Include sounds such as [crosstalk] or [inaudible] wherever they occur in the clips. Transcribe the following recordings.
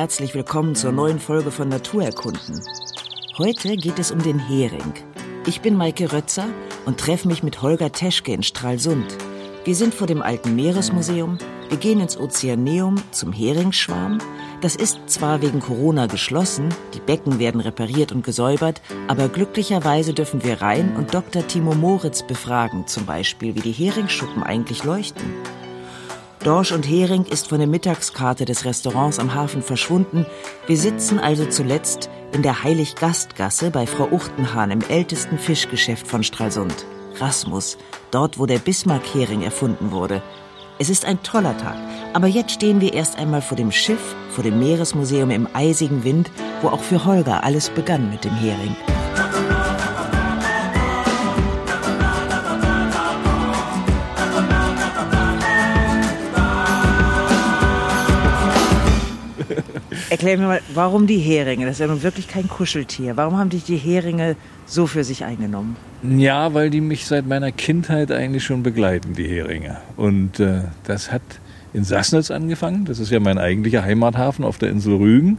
herzlich willkommen zur neuen Folge von Naturerkunden. Heute geht es um den Hering. Ich bin Maike Rötzer und treffe mich mit Holger Teschke in Stralsund. Wir sind vor dem Alten Meeresmuseum, wir gehen ins Ozeaneum zum Heringsschwarm. Das ist zwar wegen Corona geschlossen, die Becken werden repariert und gesäubert, aber glücklicherweise dürfen wir rein und Dr. Timo Moritz befragen, zum Beispiel, wie die Heringschuppen eigentlich leuchten. Dorsch und Hering ist von der Mittagskarte des Restaurants am Hafen verschwunden. Wir sitzen also zuletzt in der Heilig-Gastgasse bei Frau Uchtenhahn im ältesten Fischgeschäft von Stralsund. Rasmus, dort wo der Bismarck-Hering erfunden wurde. Es ist ein toller Tag, aber jetzt stehen wir erst einmal vor dem Schiff, vor dem Meeresmuseum im eisigen Wind, wo auch für Holger alles begann mit dem Hering. Erklär mir mal, warum die Heringe? Das ist ja nun wirklich kein Kuscheltier. Warum haben dich die Heringe so für sich eingenommen? Ja, weil die mich seit meiner Kindheit eigentlich schon begleiten, die Heringe. Und äh, das hat in Sassnitz angefangen. Das ist ja mein eigentlicher Heimathafen auf der Insel Rügen.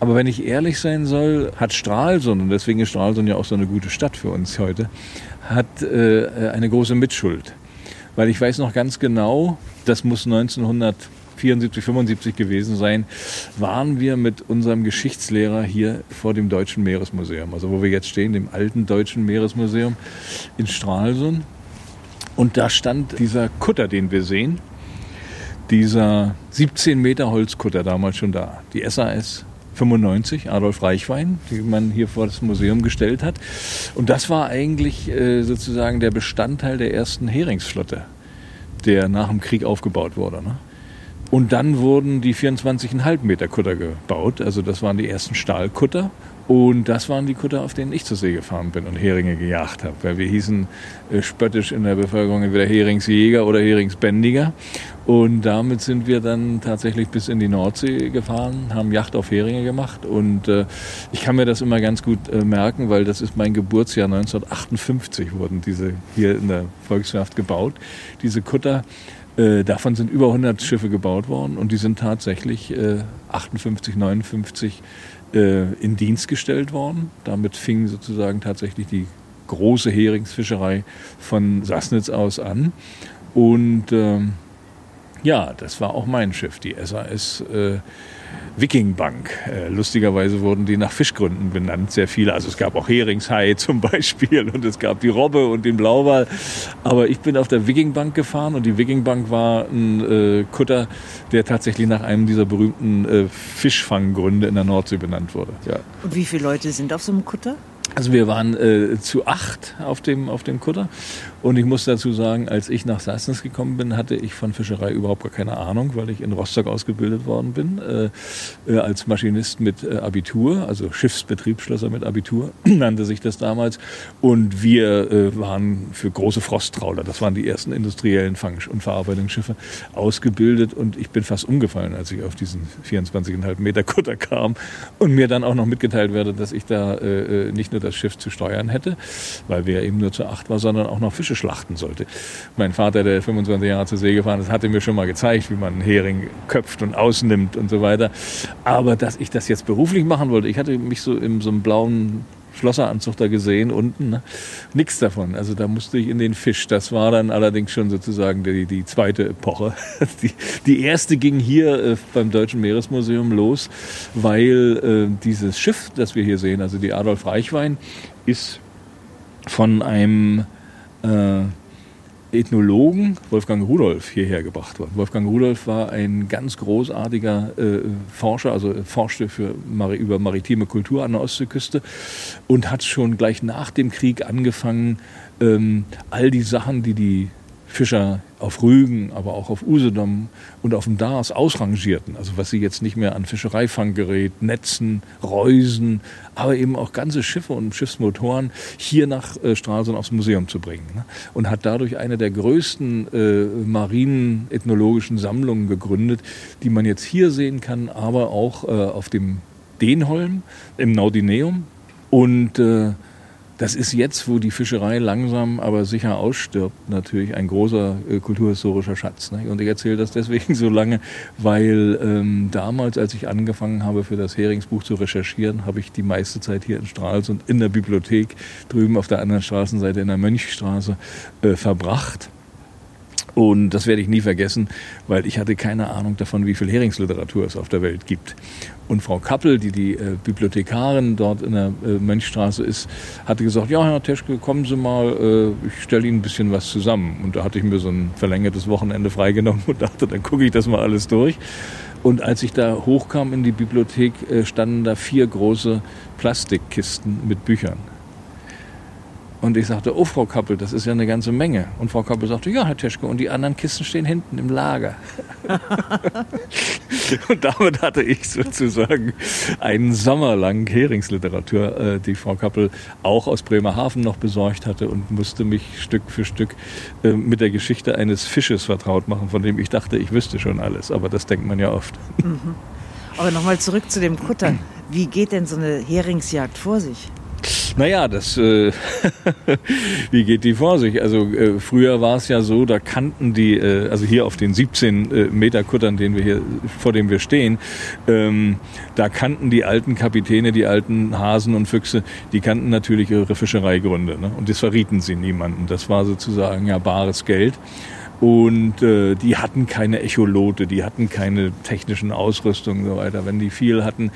Aber wenn ich ehrlich sein soll, hat Stralsund, und deswegen ist Stralsund ja auch so eine gute Stadt für uns heute, hat äh, eine große Mitschuld. Weil ich weiß noch ganz genau, das muss 1900 74, 75 gewesen sein, waren wir mit unserem Geschichtslehrer hier vor dem Deutschen Meeresmuseum, also wo wir jetzt stehen, dem alten Deutschen Meeresmuseum in Stralsund. Und da stand dieser Kutter, den wir sehen, dieser 17 Meter Holzkutter damals schon da, die SAS 95, Adolf Reichwein, die man hier vor das Museum gestellt hat. Und das war eigentlich äh, sozusagen der Bestandteil der ersten Heringsflotte, der nach dem Krieg aufgebaut wurde. Ne? Und dann wurden die 24,5 Meter Kutter gebaut. Also das waren die ersten Stahlkutter. Und das waren die Kutter, auf denen ich zur See gefahren bin und Heringe gejagt habe. Weil wir hießen äh, spöttisch in der Bevölkerung entweder Heringsjäger oder Heringsbändiger. Und damit sind wir dann tatsächlich bis in die Nordsee gefahren, haben Yacht auf Heringe gemacht. Und äh, ich kann mir das immer ganz gut äh, merken, weil das ist mein Geburtsjahr 1958 wurden diese hier in der Volkswirtschaft gebaut. Diese Kutter äh, davon sind über 100 Schiffe gebaut worden und die sind tatsächlich äh, 58, 59 äh, in Dienst gestellt worden. Damit fing sozusagen tatsächlich die große Heringsfischerei von Sassnitz aus an. Und ähm, ja, das war auch mein Schiff, die SAS äh, Viking Bank. Äh, lustigerweise wurden die nach Fischgründen benannt, sehr viele. Also es gab auch Heringshai [laughs] zum Beispiel und es gab die Robbe und den Blauwal. Aber ich bin auf der Viking Bank gefahren und die Viking Bank war ein äh, Kutter, der tatsächlich nach einem dieser berühmten äh, Fischfanggründe in der Nordsee benannt wurde. Ja. Und wie viele Leute sind auf so einem Kutter? Also wir waren äh, zu acht auf dem, auf dem Kutter. Und ich muss dazu sagen, als ich nach Sassnitz gekommen bin, hatte ich von Fischerei überhaupt gar keine Ahnung, weil ich in Rostock ausgebildet worden bin, äh, äh, als Maschinist mit äh, Abitur, also Schiffsbetriebsschlosser mit Abitur, [clears throat] nannte sich das damals. Und wir äh, waren für große Frosttrawler, das waren die ersten industriellen Fang- und Verarbeitungsschiffe, ausgebildet. Und ich bin fast umgefallen, als ich auf diesen 24,5 Meter Kutter kam und mir dann auch noch mitgeteilt werde, dass ich da äh, nicht nur das Schiff zu steuern hätte, weil wir eben nur zu acht war, sondern auch noch Fische schlachten sollte. Mein Vater, der 25 Jahre zur See gefahren ist, hatte mir schon mal gezeigt, wie man einen Hering köpft und ausnimmt und so weiter. Aber dass ich das jetzt beruflich machen wollte, ich hatte mich so in so einem blauen Schlosseranzug da gesehen unten. Ne? Nichts davon. Also da musste ich in den Fisch. Das war dann allerdings schon sozusagen die, die zweite Epoche. [laughs] Die, die erste ging hier äh, beim Deutschen Meeresmuseum los, weil äh, dieses Schiff, das wir hier sehen, also die Adolf Reichwein, ist von einem äh, Ethnologen Wolfgang Rudolf hierher gebracht worden. Wolfgang Rudolf war ein ganz großartiger äh, Forscher, also forschte für, über maritime Kultur an der Ostseeküste und hat schon gleich nach dem Krieg angefangen, ähm, all die Sachen, die die Fischer auf Rügen, aber auch auf Usedom und auf dem Dars ausrangierten. Also was sie jetzt nicht mehr an Fischereifanggerät, Netzen, Reusen, aber eben auch ganze Schiffe und Schiffsmotoren hier nach äh, Stralsund aufs Museum zu bringen. Ne? Und hat dadurch eine der größten äh, marinen ethnologischen Sammlungen gegründet, die man jetzt hier sehen kann, aber auch äh, auf dem Denholm im Naudineum. Und äh, das ist jetzt, wo die Fischerei langsam aber sicher ausstirbt, natürlich ein großer äh, kulturhistorischer Schatz. Ne? Und ich erzähle das deswegen [laughs] so lange, weil ähm, damals, als ich angefangen habe, für das Heringsbuch zu recherchieren, habe ich die meiste Zeit hier in Stralsund in der Bibliothek drüben auf der anderen Straßenseite in der Mönchstraße äh, verbracht. Und das werde ich nie vergessen, weil ich hatte keine Ahnung davon, wie viel Heringsliteratur es auf der Welt gibt. Und Frau Kappel, die die äh, Bibliothekarin dort in der äh, Mönchstraße ist, hatte gesagt, ja, Herr Teschke, kommen Sie mal, äh, ich stelle Ihnen ein bisschen was zusammen. Und da hatte ich mir so ein verlängertes Wochenende freigenommen und dachte, dann gucke ich das mal alles durch. Und als ich da hochkam in die Bibliothek, äh, standen da vier große Plastikkisten mit Büchern. Und ich sagte, oh Frau Kappel, das ist ja eine ganze Menge. Und Frau Kappel sagte, ja, Herr Teschke, und die anderen Kisten stehen hinten im Lager. [laughs] und damit hatte ich sozusagen einen Sommer lang Heringsliteratur, äh, die Frau Kappel auch aus Bremerhaven noch besorgt hatte und musste mich Stück für Stück äh, mit der Geschichte eines Fisches vertraut machen, von dem ich dachte, ich wüsste schon alles. Aber das denkt man ja oft. Mhm. Aber nochmal zurück zu dem Kutter. [clears throat] Wie geht denn so eine Heringsjagd vor sich? Naja, das, äh, [laughs] wie geht die vor sich? Also äh, früher war es ja so, da kannten die, äh, also hier auf den 17 äh, Meter Kuttern, den wir hier, vor dem wir stehen, ähm, da kannten die alten Kapitäne, die alten Hasen und Füchse, die kannten natürlich ihre Fischereigründe. Ne? Und das verrieten sie niemanden. Das war sozusagen ja bares Geld. Und äh, die hatten keine Echolote, die hatten keine technischen Ausrüstungen und so weiter. Wenn die viel hatten,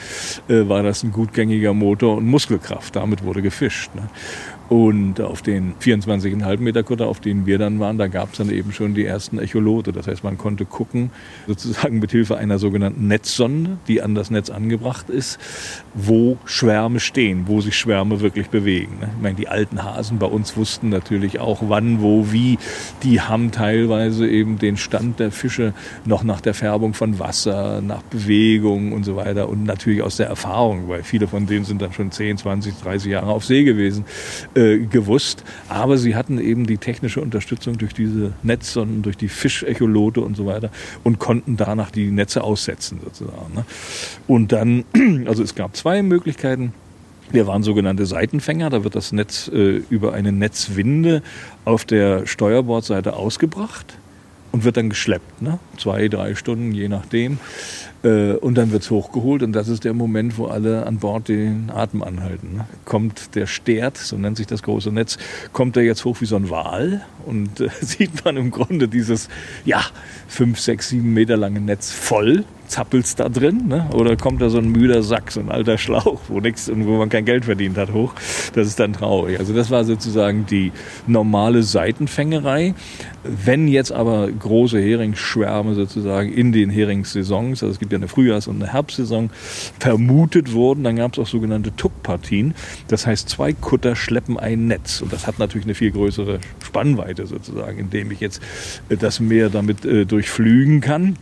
äh, war das ein gutgängiger Motor und Muskelkraft. Damit wurde gefischt. Ne? Und auf den 24,5 Meter Kutter, auf denen wir dann waren, da gab es dann eben schon die ersten Echolote. Das heißt, man konnte gucken, sozusagen mit Hilfe einer sogenannten Netzsonde, die an das Netz angebracht ist, wo Schwärme stehen, wo sich Schwärme wirklich bewegen. Ne? Ich meine, die alten Hasen bei uns wussten natürlich auch, wann, wo, wie. Die haben teilweise eben den Stand der Fische noch nach der Färbung von Wasser, nach Bewegung und so weiter und natürlich aus der Erfahrung, weil viele von denen sind dann schon 10, 20, 30 Jahre auf See gewesen äh, gewusst. Aber sie hatten eben die technische Unterstützung durch diese Netzsonden, durch die Fischecholote und so weiter und konnten danach die Netze aussetzen sozusagen. Ne? Und dann, [clears throat] also es gab zwei Möglichkeiten. Wir waren sogenannte Seitenfänger, da wird das Netz äh, über eine Netzwinde auf der Steuerbordseite ausgebracht und wird dann geschleppt. Ne? Zwei, drei Stunden, je nachdem. Äh, und dann wird's hochgeholt und das ist der Moment, wo alle an Bord den Atem anhalten. Ne? Kommt der Stert, so nennt sich das große Netz, kommt er jetzt hoch wie so ein Wal und äh, [laughs] sieht man im Grunde dieses, ja, fünf, sechs, sieben Meter lange Netz voll zappelt's da drin, ne? oder kommt da so ein müder Sack, so ein alter Schlauch, wo nichts und wo man kein Geld verdient hat, hoch. Das ist dann traurig. Also das war sozusagen die normale Seitenfängerei. Wenn jetzt aber große Heringsschwärme sozusagen in den Heringssaisons, also es gibt ja eine Frühjahrs- und eine Herbstsaison, vermutet wurden, dann gab es auch sogenannte Tuckpartien. Das heißt, zwei Kutter schleppen ein Netz und das hat natürlich eine viel größere Spannweite sozusagen, indem ich jetzt das Meer damit äh, durchflügen kann.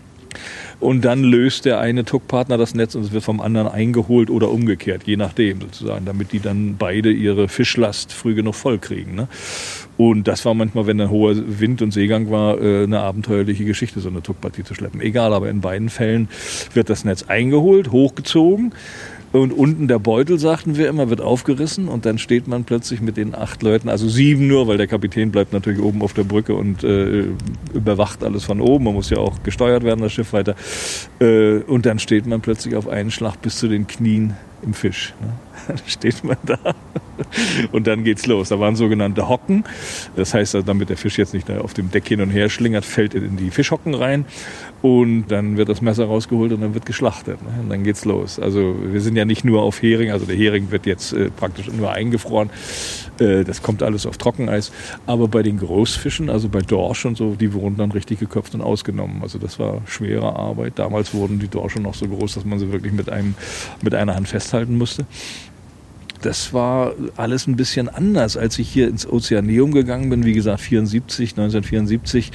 Und dann löst der eine Tuckpartner das Netz und es wird vom anderen eingeholt oder umgekehrt, je nachdem sozusagen, damit die dann beide ihre Fischlast früh genug voll kriegen. Ne? Und das war manchmal, wenn ein hoher Wind und Seegang war, äh, eine abenteuerliche Geschichte, so eine Tuckpartie zu schleppen. Egal, aber in beiden Fällen wird das Netz eingeholt, hochgezogen und unten der Beutel, sagten wir immer, wird aufgerissen und dann steht man plötzlich mit den acht Leuten, also sieben nur, weil der Kapitän bleibt natürlich oben auf der Brücke und äh, überwacht alles von oben. Man muss ja auch gesteuert werden, das Schiff weiter. Äh, und dann steht man plötzlich auf einen Schlag bis zu den Knien im Fisch. Ne? [laughs] Steht man da und dann geht's los. Da waren sogenannte Hocken. Das heißt, damit der Fisch jetzt nicht auf dem Deck hin und her schlingert, fällt er in die Fischhocken rein und dann wird das Messer rausgeholt und dann wird geschlachtet. Ne? Und dann geht's los. Also wir sind ja nicht nur auf Hering, also der Hering wird jetzt äh, praktisch nur eingefroren. Äh, das kommt alles auf Trockeneis. Aber bei den Großfischen, also bei Dorsch und so, die wurden dann richtig geköpft und ausgenommen. Also das war schwere Arbeit. Damals wurden die Dorsche noch so groß, dass man sie wirklich mit, einem, mit einer Hand festhalten musste das war alles ein bisschen anders. Als ich hier ins Ozeaneum gegangen bin, wie gesagt 74, 1974,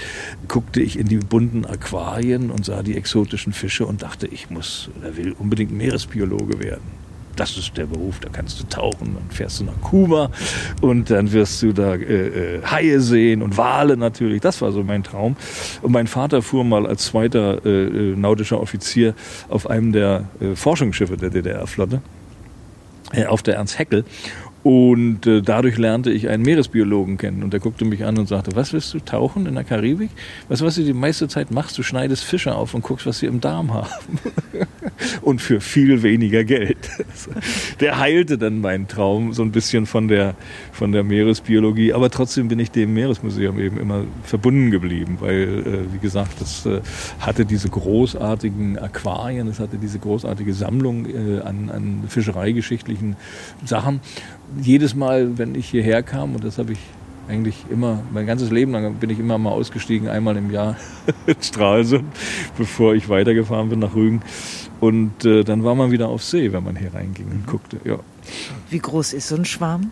guckte ich in die bunten Aquarien und sah die exotischen Fische und dachte, ich muss oder will unbedingt Meeresbiologe werden das ist der Beruf, da kannst du tauchen, dann fährst du nach Kuba und dann wirst du da äh, äh, Haie sehen und Wale natürlich. Das war so mein Traum. Und mein Vater fuhr mal als zweiter äh, äh nautischer Offizier auf einem der äh, Forschungsschiffe der DDR-Flotte. Äh, auf der Ernst Heckel. Und äh, dadurch lernte ich einen Meeresbiologen kennen und der guckte mich an und sagte, was willst du tauchen in der Karibik? Was, was du die meiste Zeit machst, du schneidest Fische auf und guckst, was sie im Darm haben. [laughs] und für viel weniger Geld. [laughs] der heilte dann meinen Traum so ein bisschen von der, von der Meeresbiologie, aber trotzdem bin ich dem Meeresmuseum eben immer verbunden geblieben, weil, äh, wie gesagt, das äh, hatte diese großartigen Aquarien, es hatte diese großartige Sammlung äh, an, an fischereigeschichtlichen Sachen jedes Mal, wenn ich hierher kam, und das habe ich eigentlich immer, mein ganzes Leben lang bin ich immer mal ausgestiegen, einmal im Jahr [laughs] in Stralsund, bevor ich weitergefahren bin nach Rügen. Und äh, dann war man wieder auf See, wenn man hier reinging und guckte. Ja. Wie groß ist so ein Schwarm?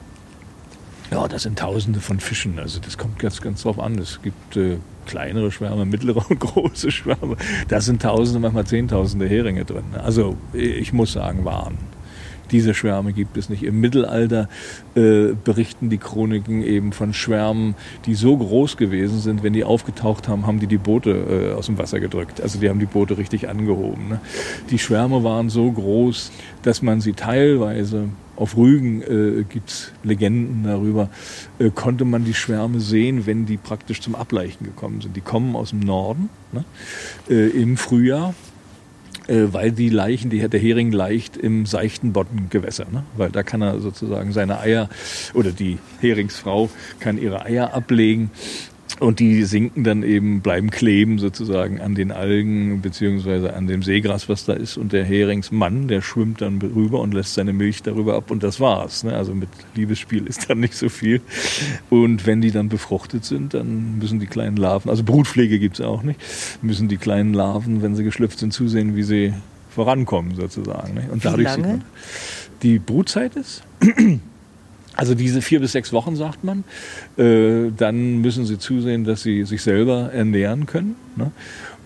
Ja, das sind Tausende von Fischen. Also das kommt ganz, ganz drauf an. Es gibt äh, kleinere Schwärme, mittlere [laughs] und große Schwärme. Da sind Tausende, manchmal Zehntausende Heringe drin. Also ich muss sagen, waren diese Schwärme gibt es nicht. Im Mittelalter äh, berichten die Chroniken eben von Schwärmen, die so groß gewesen sind, wenn die aufgetaucht haben, haben die die Boote äh, aus dem Wasser gedrückt. Also die haben die Boote richtig angehoben. Ne? Die Schwärme waren so groß, dass man sie teilweise auf Rügen äh, gibt es Legenden darüber, äh, konnte man die Schwärme sehen, wenn die praktisch zum Ableichen gekommen sind. Die kommen aus dem Norden ne, äh, im Frühjahr äh, weil die Leichen, die der Hering leicht im seichten Boddengewässer, ne? weil da kann er sozusagen seine Eier oder die Heringsfrau kann ihre Eier ablegen und die sinken dann eben, bleiben kleben sozusagen an den Algen beziehungsweise an dem Seegras, was da ist. Und der Heringsmann, der schwimmt dann rüber und lässt seine Milch darüber ab und das war's. Ne? Also mit Liebesspiel ist dann nicht so viel. Und wenn die dann befruchtet sind, dann müssen die kleinen Larven, also Brutpflege gibt's auch nicht, müssen die kleinen Larven, wenn sie geschlüpft sind, zusehen, wie sie vorankommen sozusagen. Ne? Und dadurch wie lange? die Brutzeit ist also diese vier bis sechs Wochen, sagt man, äh, dann müssen sie zusehen, dass sie sich selber ernähren können. Ne?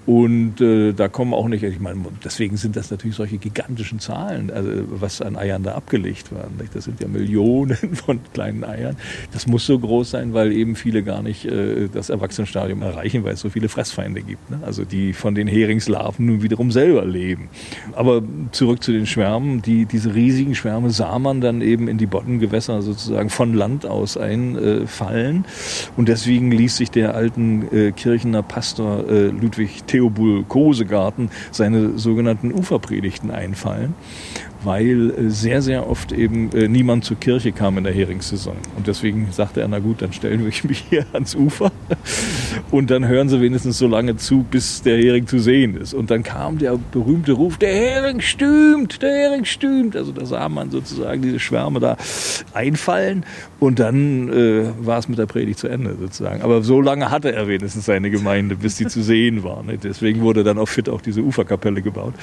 Und äh, da kommen auch nicht, ich meine, deswegen sind das natürlich solche gigantischen Zahlen, also was an Eiern da abgelegt werden. Nicht? Das sind ja Millionen [laughs] von kleinen Eiern. Das muss so groß sein, weil eben viele gar nicht äh, das Erwachsenenstadium erreichen, weil es so viele Fressfeinde gibt. Ne? Also die von den Heringslarven nun wiederum selber leben. Aber zurück zu den Schwärmen. Die, diese riesigen Schwärme sah man dann eben in die Bottengewässer sozusagen von Land aus einfallen. Und deswegen ließ sich der alten äh, Kirchener Pastor äh, Ludwig Theobul Kosegarten seine sogenannten Uferpredigten einfallen weil äh, sehr, sehr oft eben äh, niemand zur Kirche kam in der Heringssaison. Und deswegen sagte er, na gut, dann stellen wir mich [laughs] hier ans Ufer und dann hören sie wenigstens so lange zu, bis der Hering zu sehen ist. Und dann kam der berühmte Ruf, der Hering stürmt, der Hering stürmt. Also da sah man sozusagen diese Schwärme da einfallen und dann äh, war es mit der Predigt zu Ende sozusagen. Aber so lange hatte er wenigstens seine Gemeinde, bis sie zu sehen war. Ne? Deswegen wurde dann auch fit auch diese Uferkapelle gebaut.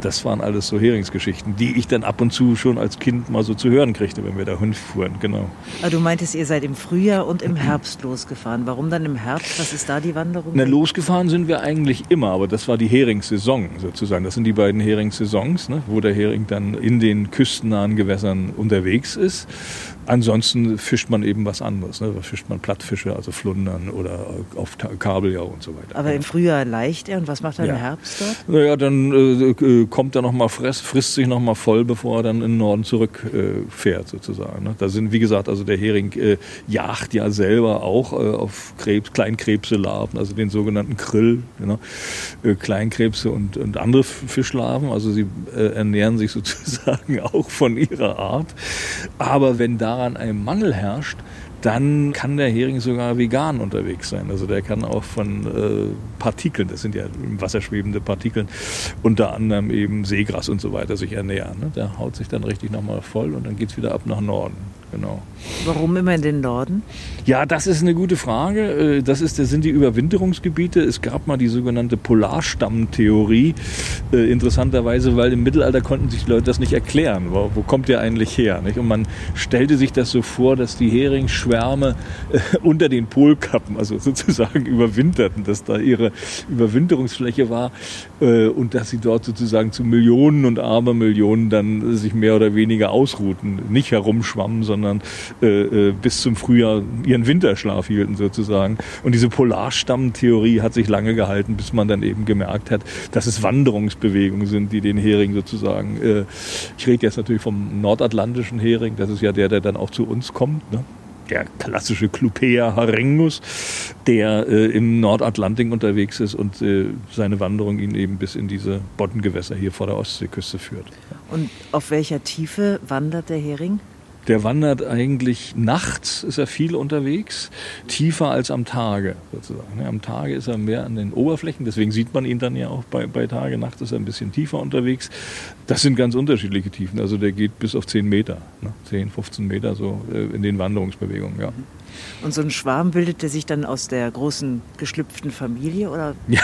Das waren alles so Heringsgeschichten, die ich dann ab und zu schon als Kind mal so zu hören kriegte, wenn wir da hinfuhren, genau. Aber du meintest, ihr seid im Frühjahr und im Herbst losgefahren. Warum dann im Herbst? Was ist da die Wanderung? Na, losgefahren sind wir eigentlich immer, aber das war die Heringssaison sozusagen. Das sind die beiden Heringssaisons, ne, wo der Hering dann in den küstennahen Gewässern unterwegs ist. Ansonsten fischt man eben was anderes. Ne? Da fischt man Plattfische, also Flundern oder auf Kabeljau und so weiter. Aber im Frühjahr leicht er und was macht er ja. im Herbst dort? Naja, dann äh, äh kommt er nochmal, frisst sich nochmal voll, bevor er dann in den Norden zurückfährt äh, sozusagen. Ne? Da sind, wie gesagt, also der Hering äh, jagt ja selber auch äh, auf Krebs, Kleinkrebselarven, also den sogenannten Krill, genau, äh, Kleinkrebse und, und andere Fischlarven. Also sie ernähren sich [laughs] sozusagen auch von ihrer Art. Aber wenn da daran ein Mangel herrscht, dann kann der Hering sogar vegan unterwegs sein. Also der kann auch von äh, Partikeln, das sind ja im Wasser schwebende Partikeln, unter anderem eben Seegras und so weiter sich ernähren. Ne? Der haut sich dann richtig nochmal voll und dann geht es wieder ab nach Norden genau. Warum immer in den Norden? Ja, das ist eine gute Frage. Äh, das, ist, das sind die Überwinterungsgebiete. Es gab mal die sogenannte Polarstammtheorie. Äh, interessanterweise, weil im Mittelalter konnten sich die Leute das nicht erklären. Wo, wo kommt der eigentlich her? Nicht? Und man stellte sich das so vor, dass die Heringsschwärme äh, unter den Polkappen, also [laughs] sozusagen überwinterten, dass da ihre Überwinterungsfläche war und dass sie dort sozusagen zu Millionen und Abermillionen dann sich mehr oder weniger ausruhten. Nicht herumschwammen, sondern sondern äh, äh, bis zum Frühjahr ihren Winterschlaf hielten sozusagen. Und diese Polarstammtheorie hat sich lange gehalten, bis man dann eben gemerkt hat, dass es Wanderungsbewegungen sind, die den Hering sozusagen, äh, ich rede jetzt natürlich vom nordatlantischen Hering, das ist ja der, der dann auch zu uns kommt, ne? der klassische Clupea harengus, der äh, im Nordatlantik unterwegs ist und äh, seine Wanderung ihn eben bis in diese Boddengewässer hier vor der Ostseeküste führt. Und auf welcher Tiefe wandert der Hering? Der wandert eigentlich nachts, ist er viel unterwegs, tiefer als am Tage sozusagen. Am Tage ist er mehr an den Oberflächen, deswegen sieht man ihn dann ja auch bei, bei Tage. Nachts ist er ein bisschen tiefer unterwegs. Das sind ganz unterschiedliche Tiefen. Also der geht bis auf 10 Meter, ne? 10, 15 Meter so äh, in den Wanderungsbewegungen, ja. Und so ein Schwarm bildet der sich dann aus der großen geschlüpften Familie oder [laughs] ja,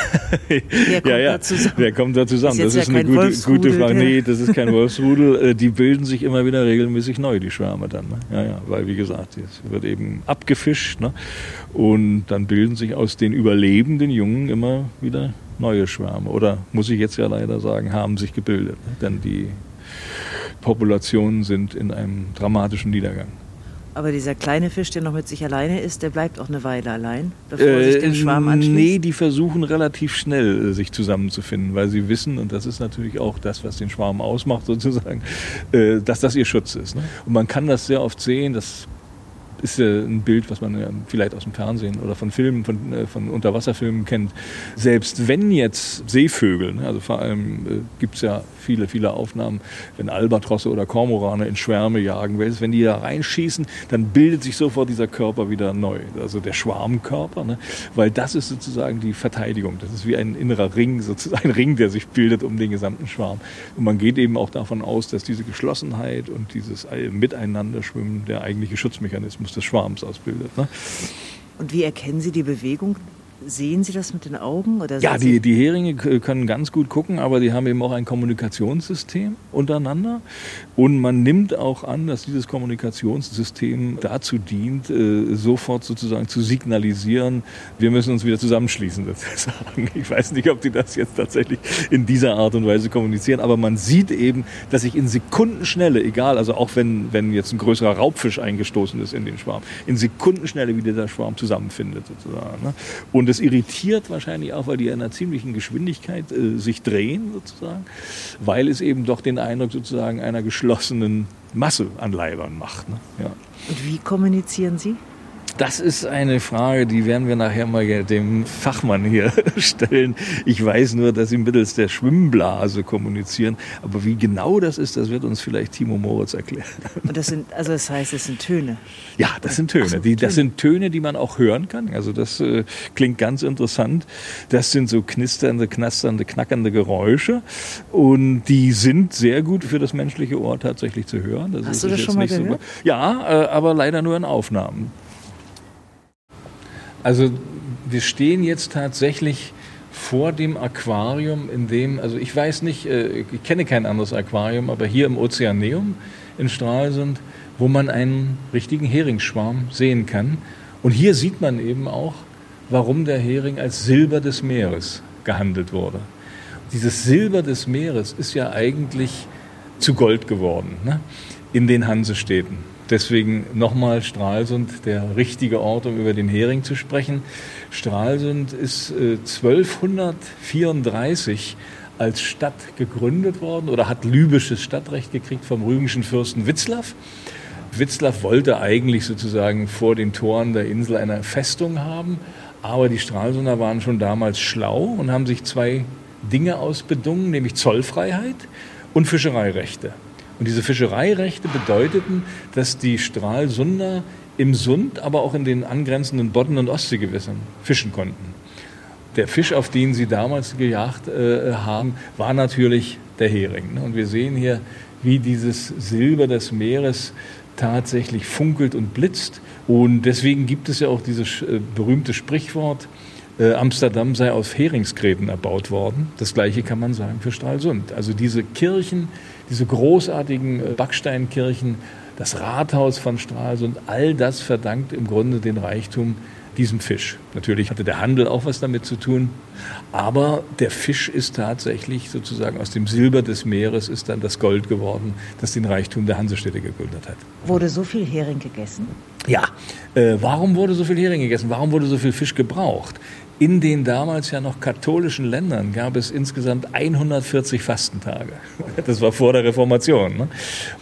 wer kommt ja, ja. da zusammen? Wer kommt da zusammen? Das ist, das ist ja eine gute, gute, Frage. Nee, das ist kein Wolfsrudel. Äh, die bilden sich immer wieder regelmäßig neu, die Schwärme dann. Ne? Ja, ja, weil wie gesagt, es wird eben abgefischt ne? und dann bilden sich aus den überlebenden Jungen immer wieder neue Schwärme. Oder muss ich jetzt ja leider sagen, haben sich gebildet. Ne? Denn die Populationen sind in einem dramatischen Niedergang. Aber dieser kleine Fisch, der noch mit sich alleine ist, der bleibt auch eine Weile allein, bevor äh, sich den Schwarm anschließt? Nee, die versuchen relativ schnell äh, sich zusammenzufinden, weil sie wissen, und das ist natürlich auch das, was den Schwarm ausmacht [laughs] sozusagen, äh, dass das ihr Schutz ist. Ne? Und man kann das sehr oft sehen, das ist äh, ein Bild, was man äh, vielleicht aus dem Fernsehen oder von Filmen, von, von Unterwasserfilmen kennt. Selbst wenn jetzt Seevögel, ne, also vor allem äh, gibt es ja viele, viele Aufnahmen, wenn Albatrosse oder Kormorane in Schwärme jagen, wenn die da reinschießen, dann bildet sich sofort dieser Körper wieder neu, also der Schwarmkörper, ne? weil das ist sozusagen die Verteidigung. Das ist wie ein innerer Ring, sozusagen ein Ring, der sich bildet um den gesamten Schwarm. Und man geht eben auch davon aus, dass diese Geschlossenheit und dieses Miteinanderschwimmen der eigentliche Schutzmechanismus des Schwarms ausbildet. Ne? Und wie erkennen Sie die Bewegung Sehen Sie das mit den Augen? Oder ja, die, die Heringe können ganz gut gucken, aber die haben eben auch ein Kommunikationssystem untereinander. Und man nimmt auch an, dass dieses Kommunikationssystem dazu dient, äh, sofort sozusagen zu signalisieren, wir müssen uns wieder zusammenschließen sozusagen. [laughs] Ich weiß nicht, ob die das jetzt tatsächlich in dieser Art und Weise kommunizieren, aber man sieht eben, dass sich in Sekundenschnelle, egal, also auch wenn, wenn jetzt ein größerer Raubfisch eingestoßen ist in den Schwarm, in Sekundenschnelle wieder der Schwarm zusammenfindet sozusagen. Ne? Und das irritiert wahrscheinlich auch, weil die in einer ziemlichen Geschwindigkeit äh, sich drehen sozusagen, weil es eben doch den Eindruck sozusagen einer geschlossenen Masse an Leibern macht. Ne? Ja. Und wie kommunizieren Sie? Das ist eine Frage, die werden wir nachher mal dem Fachmann hier [laughs] stellen. Ich weiß nur, dass sie mittels der Schwimmblase kommunizieren. Aber wie genau das ist, das wird uns vielleicht Timo Moritz erklären. Und das sind, also das heißt, es sind Töne? Ja, das sind Töne. So, die, das sind Töne, die man auch hören kann. Also das äh, klingt ganz interessant. Das sind so knisternde, knasternde, knackernde Geräusche. Und die sind sehr gut für das menschliche Ohr tatsächlich zu hören. Das Hast du das schon mal gehört? So, ja, äh, aber leider nur in Aufnahmen. Also wir stehen jetzt tatsächlich vor dem Aquarium, in dem, also ich weiß nicht, äh, ich kenne kein anderes Aquarium, aber hier im Ozeaneum in Stralsund, wo man einen richtigen Heringsschwarm sehen kann. Und hier sieht man eben auch, warum der Hering als Silber des Meeres gehandelt wurde. Dieses Silber des Meeres ist ja eigentlich zu Gold geworden ne? in den Hansestädten. Deswegen nochmal Stralsund, der richtige Ort, um über den Hering zu sprechen. Stralsund ist äh, 1234 als Stadt gegründet worden oder hat lübisches Stadtrecht gekriegt vom rügenschen Fürsten Witzlaff. Witzlaff wollte eigentlich sozusagen vor den Toren der Insel eine Festung haben, aber die Stralsunder waren schon damals schlau und haben sich zwei Dinge ausbedungen, nämlich Zollfreiheit und Fischereirechte. Und diese Fischereirechte bedeuteten, dass die Stralsunder im Sund, aber auch in den angrenzenden Bodden- und Ostseegewässern fischen konnten. Der Fisch, auf den sie damals gejagt äh, haben, war natürlich der Hering. Und wir sehen hier, wie dieses Silber des Meeres tatsächlich funkelt und blitzt. Und deswegen gibt es ja auch dieses äh, berühmte Sprichwort, äh, Amsterdam sei aus Heringsgräben erbaut worden. Das gleiche kann man sagen für Stralsund. Also diese Kirchen, diese großartigen äh, Backsteinkirchen, das Rathaus von Stralsund, all das verdankt im Grunde den Reichtum diesem Fisch. Natürlich hatte der Handel auch was damit zu tun. Aber der Fisch ist tatsächlich sozusagen aus dem Silber des Meeres ist dann das Gold geworden, das den Reichtum der Hansestädte gegründet hat. Wurde so viel Hering gegessen? Ja. Äh, warum wurde so viel Hering gegessen? Warum wurde so viel Fisch gebraucht? In den damals ja noch katholischen Ländern gab es insgesamt 140 Fastentage. [laughs] Das war vor der Reformation. Ne?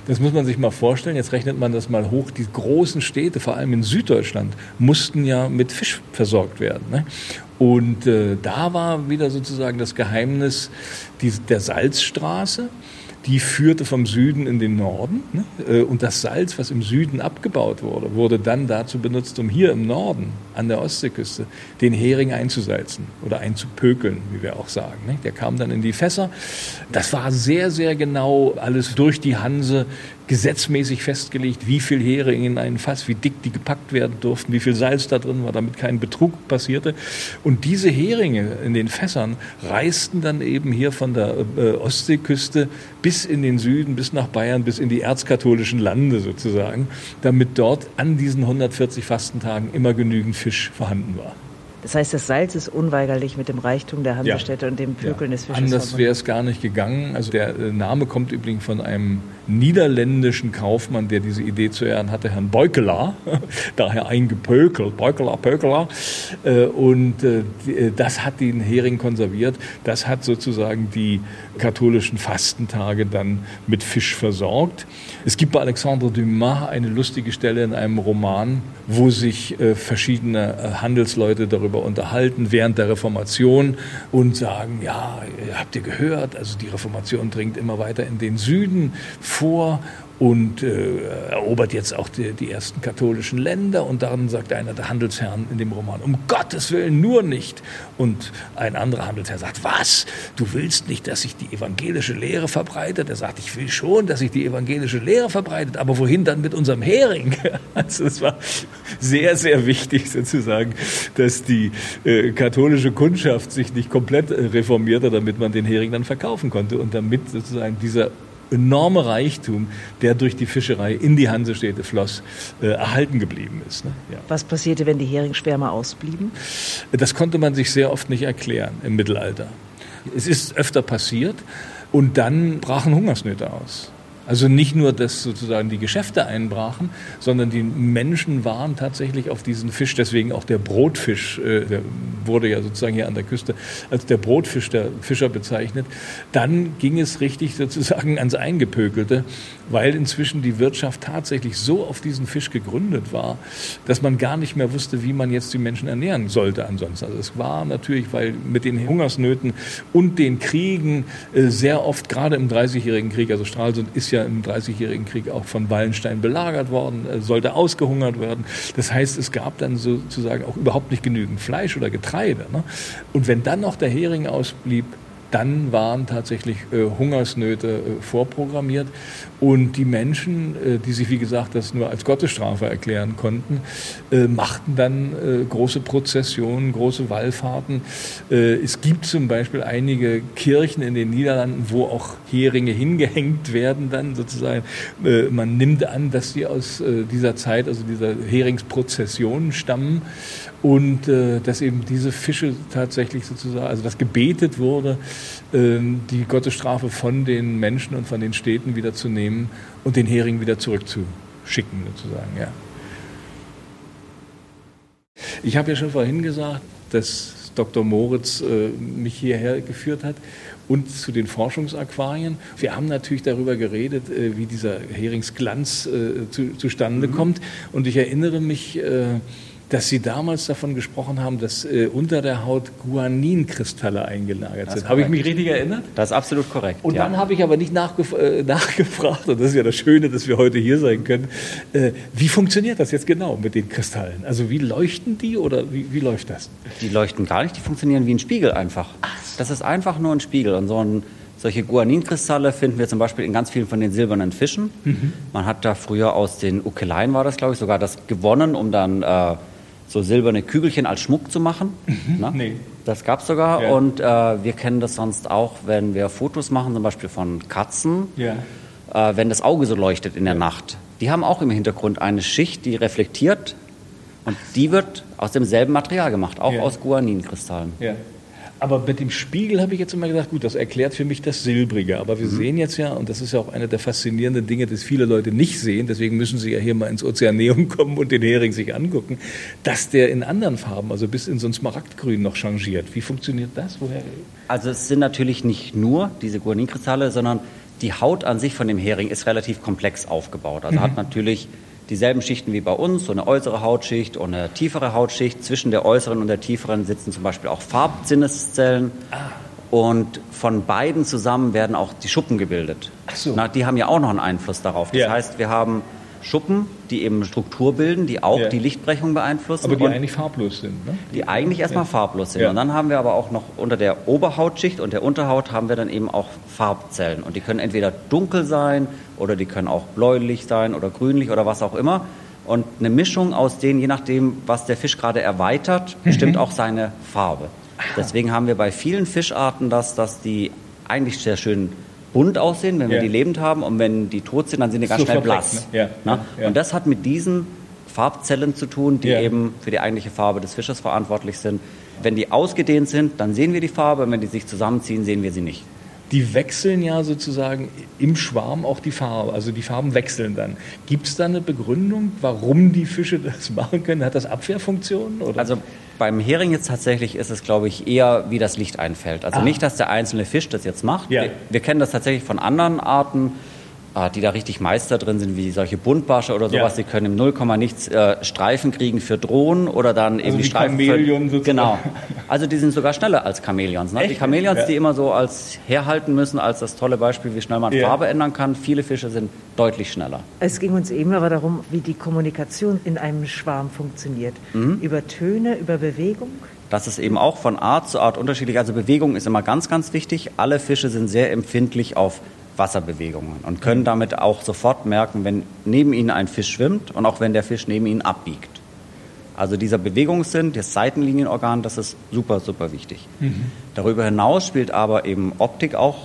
Das muss man sich mal vorstellen. Jetzt rechnet man das mal hoch. Die großen Städte, vor allem in Süddeutschland, mussten ja mit Fisch versorgt werden. Ne? Und äh, da war wieder sozusagen das Geheimnis die, der Salzstraße die führte vom Süden in den Norden. Ne? Äh, und das Salz, was im Süden abgebaut wurde, wurde dann dazu benutzt, um hier im Norden an der Ostseeküste den Hering einzusalzen oder einzupökeln, wie wir auch sagen. Ne? Der kam dann in die Fässer. Das war sehr, sehr genau alles durch die Hanse gesetzmäßig festgelegt, wie viel Hering in einen Fass, wie dick die gepackt werden durften, wie viel Salz da drin war, damit kein Betrug passierte. Und diese Heringe in den Fässern reisten dann eben hier von der äh, Ostseeküste bis in den Süden, bis nach Bayern, bis in die erzkatholischen Lande sozusagen, damit dort an diesen 140 Fastentagen immer genügend Fisch vorhanden war. Das heißt, das Salz ist unweigerlich mit dem Reichtum der Hansestädte ja. und dem Pökeln ja. des Fisches. Anders wäre es gar nicht gegangen. Also der äh, Name kommt übrigens von einem niederländischen Kaufmann, der diese Idee zu Ehren hatte, Herrn Beukelaar, [laughs] daher eingepökelt, Beukelaar, Pökelaar. Äh, und äh, das hat den Hering konserviert. Das hat sozusagen die katholischen Fastentage dann mit Fisch versorgt. Es gibt bei Alexandre Dumas eine lustige Stelle in einem Roman, wo sich verschiedene Handelsleute darüber unterhalten während der Reformation und sagen, ja, habt ihr gehört, also die Reformation dringt immer weiter in den Süden vor und äh, erobert jetzt auch die, die, ersten katholischen Länder. Und dann sagt einer der Handelsherren in dem Roman, um Gottes Willen nur nicht. Und ein anderer Handelsherr sagt, was? Du willst nicht, dass sich die evangelische Lehre verbreitet? Er sagt, ich will schon, dass sich die evangelische Lehre verbreitet, aber wohin dann mit unserem Hering? [laughs] Also es war sehr, sehr wichtig sozusagen, dass die äh, katholische Kundschaft sich nicht komplett äh, reformierte, damit man den Hering dann verkaufen konnte und damit sozusagen dieser enorme Reichtum, der durch die Fischerei in die Hansestädte floss, äh, erhalten geblieben ist. Ne? Ja. Was passierte, wenn die Heringsschwärme ausblieben? Das konnte man sich sehr oft nicht erklären im Mittelalter. Es ist öfter passiert und dann brachen Hungersnöte aus. Also nicht nur, dass sozusagen die Geschäfte einbrachen, sondern die Menschen waren tatsächlich auf diesen Fisch, deswegen auch der Brotfisch, äh, der wurde ja sozusagen hier an der Küste als der Brotfisch der Fischer bezeichnet. Dann ging es richtig sozusagen ans Eingepökelte, weil inzwischen die Wirtschaft tatsächlich so auf diesen Fisch gegründet war, dass man gar nicht mehr wusste, wie man jetzt die Menschen ernähren sollte ansonsten. Also es war natürlich, weil mit den Hungersnöten und den Kriegen äh, sehr oft, gerade im Dreißigjährigen Krieg, also Stralsund ist ja im Dreißigjährigen Krieg auch von Wallenstein belagert worden, sollte ausgehungert werden. Das heißt, es gab dann sozusagen auch überhaupt nicht genügend Fleisch oder Getreide. Ne? Und wenn dann noch der Hering ausblieb, dann waren tatsächlich äh, Hungersnöte äh, vorprogrammiert. Und die Menschen, äh, die sich, wie gesagt, das nur als Gottesstrafe erklären konnten, äh, machten dann äh, große Prozessionen, große Wallfahrten. Äh, es gibt zum Beispiel einige Kirchen in den Niederlanden, wo auch Heringe [laughs] hingehängt werden dann sozusagen. man nimmt an, dass sie aus dieser Zeit, also dieser Heringsprozessionen stammen und äh, dass eben diese Fische tatsächlich sozusagen, also dass gebetet wurde, ähm, die Gottesstrafe von den Menschen und von den Städten wieder zu nehmen und den Hering wieder zurückzuschicken sozusagen. Ja. Ich habe ja schon vorhin gesagt, dass Dr. Moritz äh, mich hierher geführt hat und zu den Forschungsaquarien. Wir haben natürlich darüber geredet, äh, wie dieser Heringsglanz äh, zu, zustande mhm. kommt. Und ich erinnere mich, äh, dass Sie damals davon gesprochen haben, dass äh, unter der Haut Guaninkristalle eingelagert sind. Habe ich mich richtig erinnert? Das ist absolut korrekt. Und ja. dann habe ich aber nicht nachgef äh, [laughs] nachgefragt, und das ist ja das Schöne, dass wir heute hier sein können, äh, wie funktioniert das jetzt genau mit den Kristallen? Also wie leuchten die oder wie, wie läuft das? Die leuchten gar nicht, die funktionieren wie ein Spiegel einfach. Ach. Das ist einfach nur ein Spiegel. Und so ein solche Guaninkristalle finden wir zum Beispiel in ganz vielen von den silbernen Fischen. Mhm. Man hat da früher aus den Ukeleien, war das glaube ich, sogar das gewonnen, um dann äh, so silberne Kügelchen als Schmuck zu machen. Mhm, ne? nee. Das gab es sogar. Ja. Und äh, wir kennen das sonst auch, wenn wir Fotos machen, zum Beispiel von Katzen, ja. äh, wenn das Auge so leuchtet in der ja. Nacht. Die haben auch im Hintergrund eine Schicht, die reflektiert Und die wird aus demselben Material gemacht, auch Ja. aus Guaninkristallen. Aber mit dem Spiegel habe ich jetzt immer gedacht, gut, das erklärt für mich das Silbrige. Aber wir sehen jetzt ja, und das ist ja auch eine der faszinierenden Dinge, das viele Leute nicht sehen, deswegen müssen sie ja hier mal ins Ozeaneum [laughs] kommen und den Hering sich angucken, dass der in anderen Farben, also bis in so ein Smaragdgrün noch changiert. Wie funktioniert das? Woher? Also es sind natürlich nicht nur diese Guaninkristalle, sondern die Haut an sich von dem Hering ist relativ komplex aufgebaut. Also hat natürlich dieselben Schichten wie bei uns, so eine äußere Hautschicht und eine tiefere Hautschicht. Zwischen der äußeren und der tieferen sitzen zum Beispiel auch Farbsinneszellen. Und von beiden zusammen werden auch die Schuppen gebildet. Ach so. Na, die haben ja auch noch einen Einfluss darauf. Das Ja. heißt, wir haben Schuppen, die eben Struktur bilden, die auch Ja. die Lichtbrechung beeinflussen. Aber die eigentlich farblos sind. Ne? die eigentlich erstmal farblos sind. Ja. Und dann haben wir aber auch noch unter der Oberhautschicht und der Unterhaut haben wir dann eben auch Farbzellen. Und die können entweder dunkel sein oder die können auch bläulich sein oder grünlich oder was auch immer. Und eine Mischung aus denen, je nachdem, was der Fisch gerade erweitert, Mhm. bestimmt auch seine Farbe. Deswegen haben wir bei vielen Fischarten das, dass die eigentlich sehr schön bunt aussehen, wenn wir die lebend haben. Und wenn die tot sind, dann sind die ganz Sofort schnell blass. ne? Na? Ja. Und das hat mit diesen Farbzellen zu tun, die eben für die eigentliche Farbe des Fisches verantwortlich sind. Wenn die ausgedehnt sind, dann sehen wir die Farbe, und wenn die sich zusammenziehen, sehen wir sie nicht. Die wechseln ja sozusagen im Schwarm auch die Farbe. Also die Farben wechseln dann. Gibt es da eine Begründung, warum die Fische das machen können? Hat das Abwehrfunktionen? Oder? Also beim Hering jetzt tatsächlich ist es, glaube ich, eher, wie das Licht einfällt. Also Ah. nicht, dass der einzelne Fisch das jetzt macht. Ja. Wir, wir kennen das tatsächlich von anderen Arten, die da richtig Meister drin sind, wie solche Buntbarsche oder sowas. Ja. Die können im 0, nichts äh, Streifen kriegen für Drohnen oder dann eben wie die Streifen Chamäleon für... Genau. Also die sind sogar schneller als Chamäleons. Ne? Die? Chamäleons, Ja. die immer so als herhalten müssen, als das tolle Beispiel, wie schnell man Ja. Farbe ändern kann. Viele Fische sind deutlich schneller. Es ging uns eben aber darum, wie die Kommunikation in einem Schwarm funktioniert. Über Töne, über Bewegung. Das ist eben auch von Art zu Art unterschiedlich. Also Bewegung ist immer ganz, ganz wichtig. Alle Fische sind sehr empfindlich auf Wasserbewegungen und können damit auch sofort merken, wenn neben ihnen ein Fisch schwimmt und auch wenn der Fisch neben ihnen abbiegt. Also dieser Bewegungssinn, das Seitenlinienorgan, das ist super, super wichtig. Darüber hinaus spielt aber eben Optik auch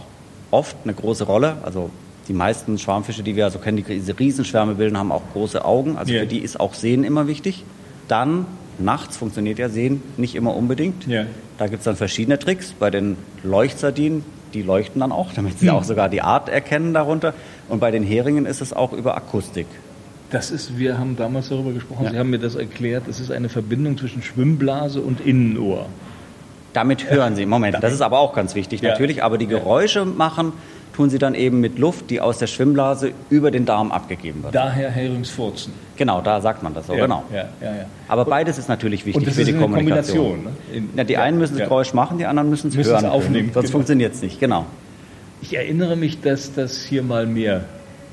oft eine große Rolle. Also die meisten Schwarmfische, die wir so kennen, die diese Riesenschwärme bilden, haben auch große Augen. Also Ja. für die ist auch Sehen immer wichtig. Dann nachts funktioniert ja Sehen nicht immer unbedingt. Ja. Da gibt es dann verschiedene Tricks. Bei den Leuchtsardinen, die leuchten dann auch, damit sie auch sogar die Art erkennen darunter. Und bei den Heringen ist es auch über Akustik. Das ist, wir haben damals darüber gesprochen, Ja. Sie haben mir das erklärt, es ist eine Verbindung zwischen Schwimmblase und Innenohr. Damit hören sie. Moment, das ist aber auch ganz wichtig Ja. natürlich. Aber die Geräusche machen, tun sie dann eben mit Luft, die aus der Schwimmblase über den Darm abgegeben wird. Daher Heringsfurzen. Genau, da sagt man das so, genau. Ja, ja, ja. Aber beides ist natürlich wichtig Und das für ist die eine Kommunikation. Kombination. Ne? In- Ja, die einen müssen das ja. Geräusch machen, die anderen müssen es Müssen es hören. aufnehmen, Sonst genau. funktioniert es nicht, genau. Ich erinnere mich, dass das hier mal mehr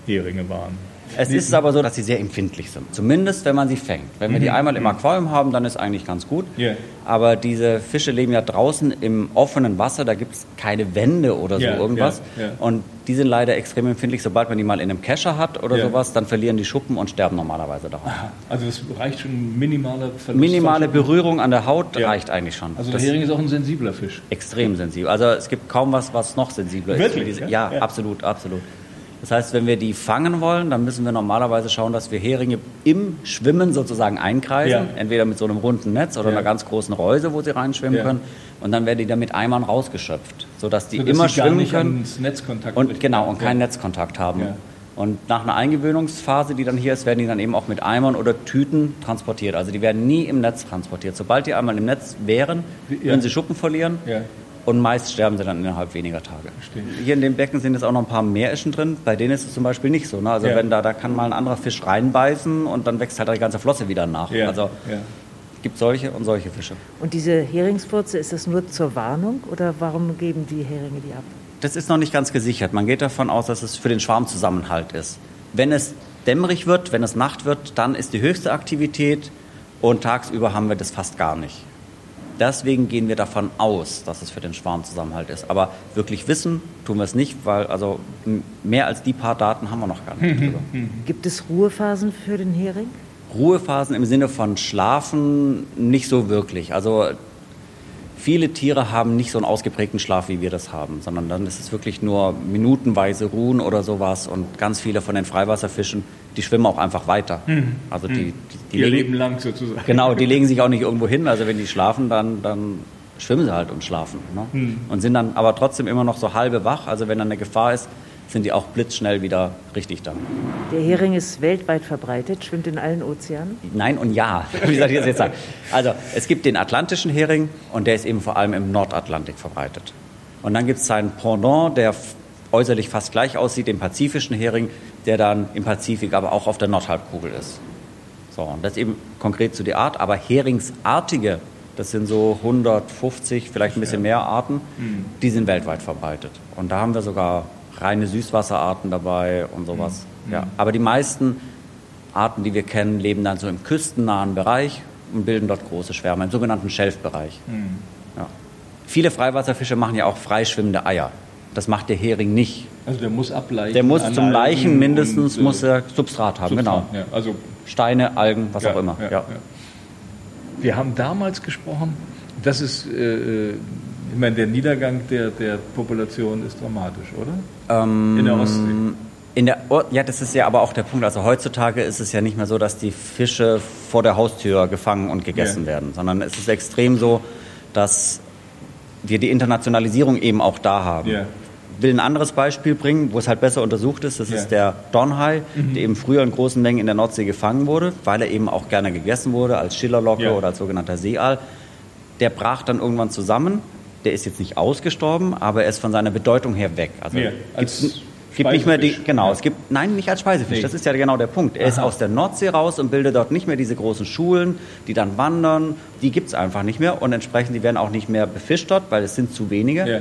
Heringe waren. Es ist aber so, dass sie sehr empfindlich sind. Zumindest, wenn man sie fängt. Wenn wir die einmal im Aquarium haben, dann ist eigentlich ganz gut. Mhm. Ja. Aber diese Fische leben ja draußen im offenen Wasser, da gibt es keine Wände oder so Ja, irgendwas. ja. Und die sind leider extrem empfindlich. Sobald man die mal in einem Kescher hat oder sowas, dann verlieren die Schuppen und sterben normalerweise daran. Also es reicht schon minimale Verlust Minimale. Berührung an der Haut reicht eigentlich schon. Also der Das- Hering ist auch ein sensibler Fisch. extrem sensibel. Also es gibt kaum was, was noch sensibler ist. Wirklich, für diese-? Ja, Ja. absolut, absolut. Das heißt, wenn wir die fangen wollen, dann müssen wir normalerweise schauen, dass wir Heringe im Schwimmen sozusagen einkreisen. Ja. Entweder mit so einem runden Netz oder Ja. einer ganz großen Reuse, wo sie reinschwimmen Ja. können. Und dann werden die dann mit Eimern rausgeschöpft, sodass die Sodass immer sie schwimmen können. Und genau, und keinen. Netzkontakt haben. Und nach einer Eingewöhnungsphase, die dann hier ist, werden die dann eben auch mit Eimern oder Tüten transportiert. Also die werden nie im Netz transportiert. Sobald die einmal im Netz wären, würden sie Schuppen verlieren. Und meist sterben sie dann innerhalb weniger Tage. Verstehe. Hier in dem Becken sind jetzt auch noch ein paar Meereschen drin. Bei denen ist es zum Beispiel nicht so. Ne? Also Ja. wenn da, da kann mal ein anderer Fisch reinbeißen und dann wächst halt die ganze Flosse wieder nach. Ja. Also ja. gibt solche und solche Fische. Und diese Heringsfurze, ist das nur zur Warnung oder warum geben die Heringe die ab? Das ist noch nicht ganz gesichert. Man geht davon aus, dass es für den Schwarmzusammenhalt ist. Wenn es dämmerig wird, wenn es Nacht wird, dann ist die höchste Aktivität und tagsüber haben wir das fast gar nicht. Deswegen gehen wir davon aus, dass es für den Schwarmzusammenhalt ist. Aber wirklich wissen tun wir es nicht, weil also mehr als die paar Daten haben wir noch gar nicht drüber. [laughs] Gibt es Ruhephasen für den Hering? Ruhephasen im Sinne von Schlafen nicht so wirklich. Also viele Tiere haben nicht so einen ausgeprägten Schlaf, wie wir das haben, sondern dann ist es wirklich nur minutenweise Ruhen oder sowas. Und ganz viele von den Freiwasserfischen, die schwimmen auch einfach weiter. Mhm. Also die, die, die Ihr legen, Leben lang sozusagen. Genau, die [laughs] legen sich auch nicht irgendwo hin. Also wenn die schlafen, dann, dann schwimmen sie halt und schlafen. Ne? Hm. Und sind dann aber trotzdem immer noch so halbe wach. Also wenn dann eine Gefahr ist, sind die auch blitzschnell wieder richtig da. Der Hering ist weltweit verbreitet, schwimmt in allen Ozeanen. Nein und ja, [laughs] wie soll ich das jetzt sagen? Also es gibt den atlantischen Hering und der ist eben vor allem im Nordatlantik verbreitet. Und dann gibt es seinen Pendant, der äußerlich fast gleich aussieht, den pazifischen Hering, der dann im Pazifik, aber auch auf der Nordhalbkugel ist. So, und das eben konkret zu der Art, aber heringsartige, das sind so 150, vielleicht ein bisschen mehr Arten, die sind weltweit verbreitet. Und da haben wir sogar reine Süßwasserarten dabei und sowas. Ja. Aber die meisten Arten, die wir kennen, leben dann so im küstennahen Bereich und bilden dort große Schwärme, im sogenannten Schelfbereich. Ja. Viele Freiwasserfische machen ja auch freischwimmende Eier. Das macht der Hering nicht. Also der muss ableichen. Der muss zum Leichen mindestens und, äh, muss er Substrat haben, genau. Substrat, Ja, also Steine, Algen, was ja, auch immer. Ja. Wir haben damals gesprochen, das ist, äh, ich meine, der Niedergang der, der Population ist dramatisch, oder? Ähm, In der Ostsee. In der, O- ja, das ist ja aber auch der Punkt. Also heutzutage ist es ja nicht mehr so, dass die Fische vor der Haustür gefangen und gegessen Ja. werden, sondern es ist extrem so, dass wir die Internationalisierung eben auch da haben. Ja. Ich will ein anderes Beispiel bringen, wo es halt besser untersucht ist. Das Ja. Mhm. ist der Dornhai, der eben früher in großen Mengen in der Nordsee gefangen wurde, weil er eben auch gerne gegessen wurde als Schillerlocke Ja. oder als sogenannter Seeaal. Der brach dann irgendwann zusammen. Der ist jetzt nicht ausgestorben, aber er ist von seiner Bedeutung her weg. Also Ja, als gibt nicht mehr die, genau, Ja. es gibt, nein, nicht als Speisefisch, Nee. das ist ja genau der Punkt. Er ist Aha. aus der Nordsee raus und bildet dort nicht mehr diese großen Schulen, die dann wandern, die gibt es einfach nicht mehr und entsprechend, die werden auch nicht mehr befischt dort, weil es sind zu wenige. Ja.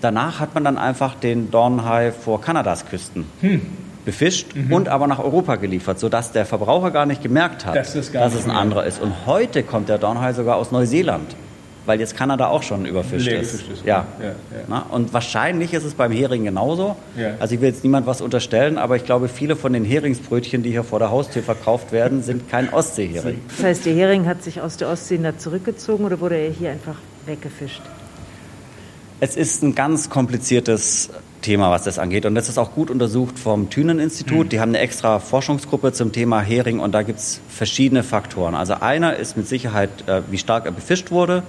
Danach hat man dann einfach den Dornhai vor Kanadas Küsten Hm. befischt Mhm. und aber nach Europa geliefert, sodass der Verbraucher gar nicht gemerkt hat, Dass das dass es ein anderer ist. Und heute kommt der Dornhai sogar aus Neuseeland, weil jetzt Kanada auch schon überfischt ist. ist, Ja. ja, ja. Na, und wahrscheinlich ist es beim Hering genauso. Ja. Also ich will jetzt niemand was unterstellen, aber ich glaube, viele von den Heringsbrötchen, die hier vor der Haustür verkauft werden, sind kein Ostseehering. Das heißt, der Hering hat sich aus der Ostsee da zurückgezogen oder wurde er hier einfach weggefischt? Es ist ein ganz kompliziertes Thema, was das angeht. Und das ist auch gut untersucht vom Thünen-Institut. Die haben eine extra Forschungsgruppe zum Thema Hering und da gibt es verschiedene Faktoren. Also einer ist mit Sicherheit, äh, wie stark er befischt wurde.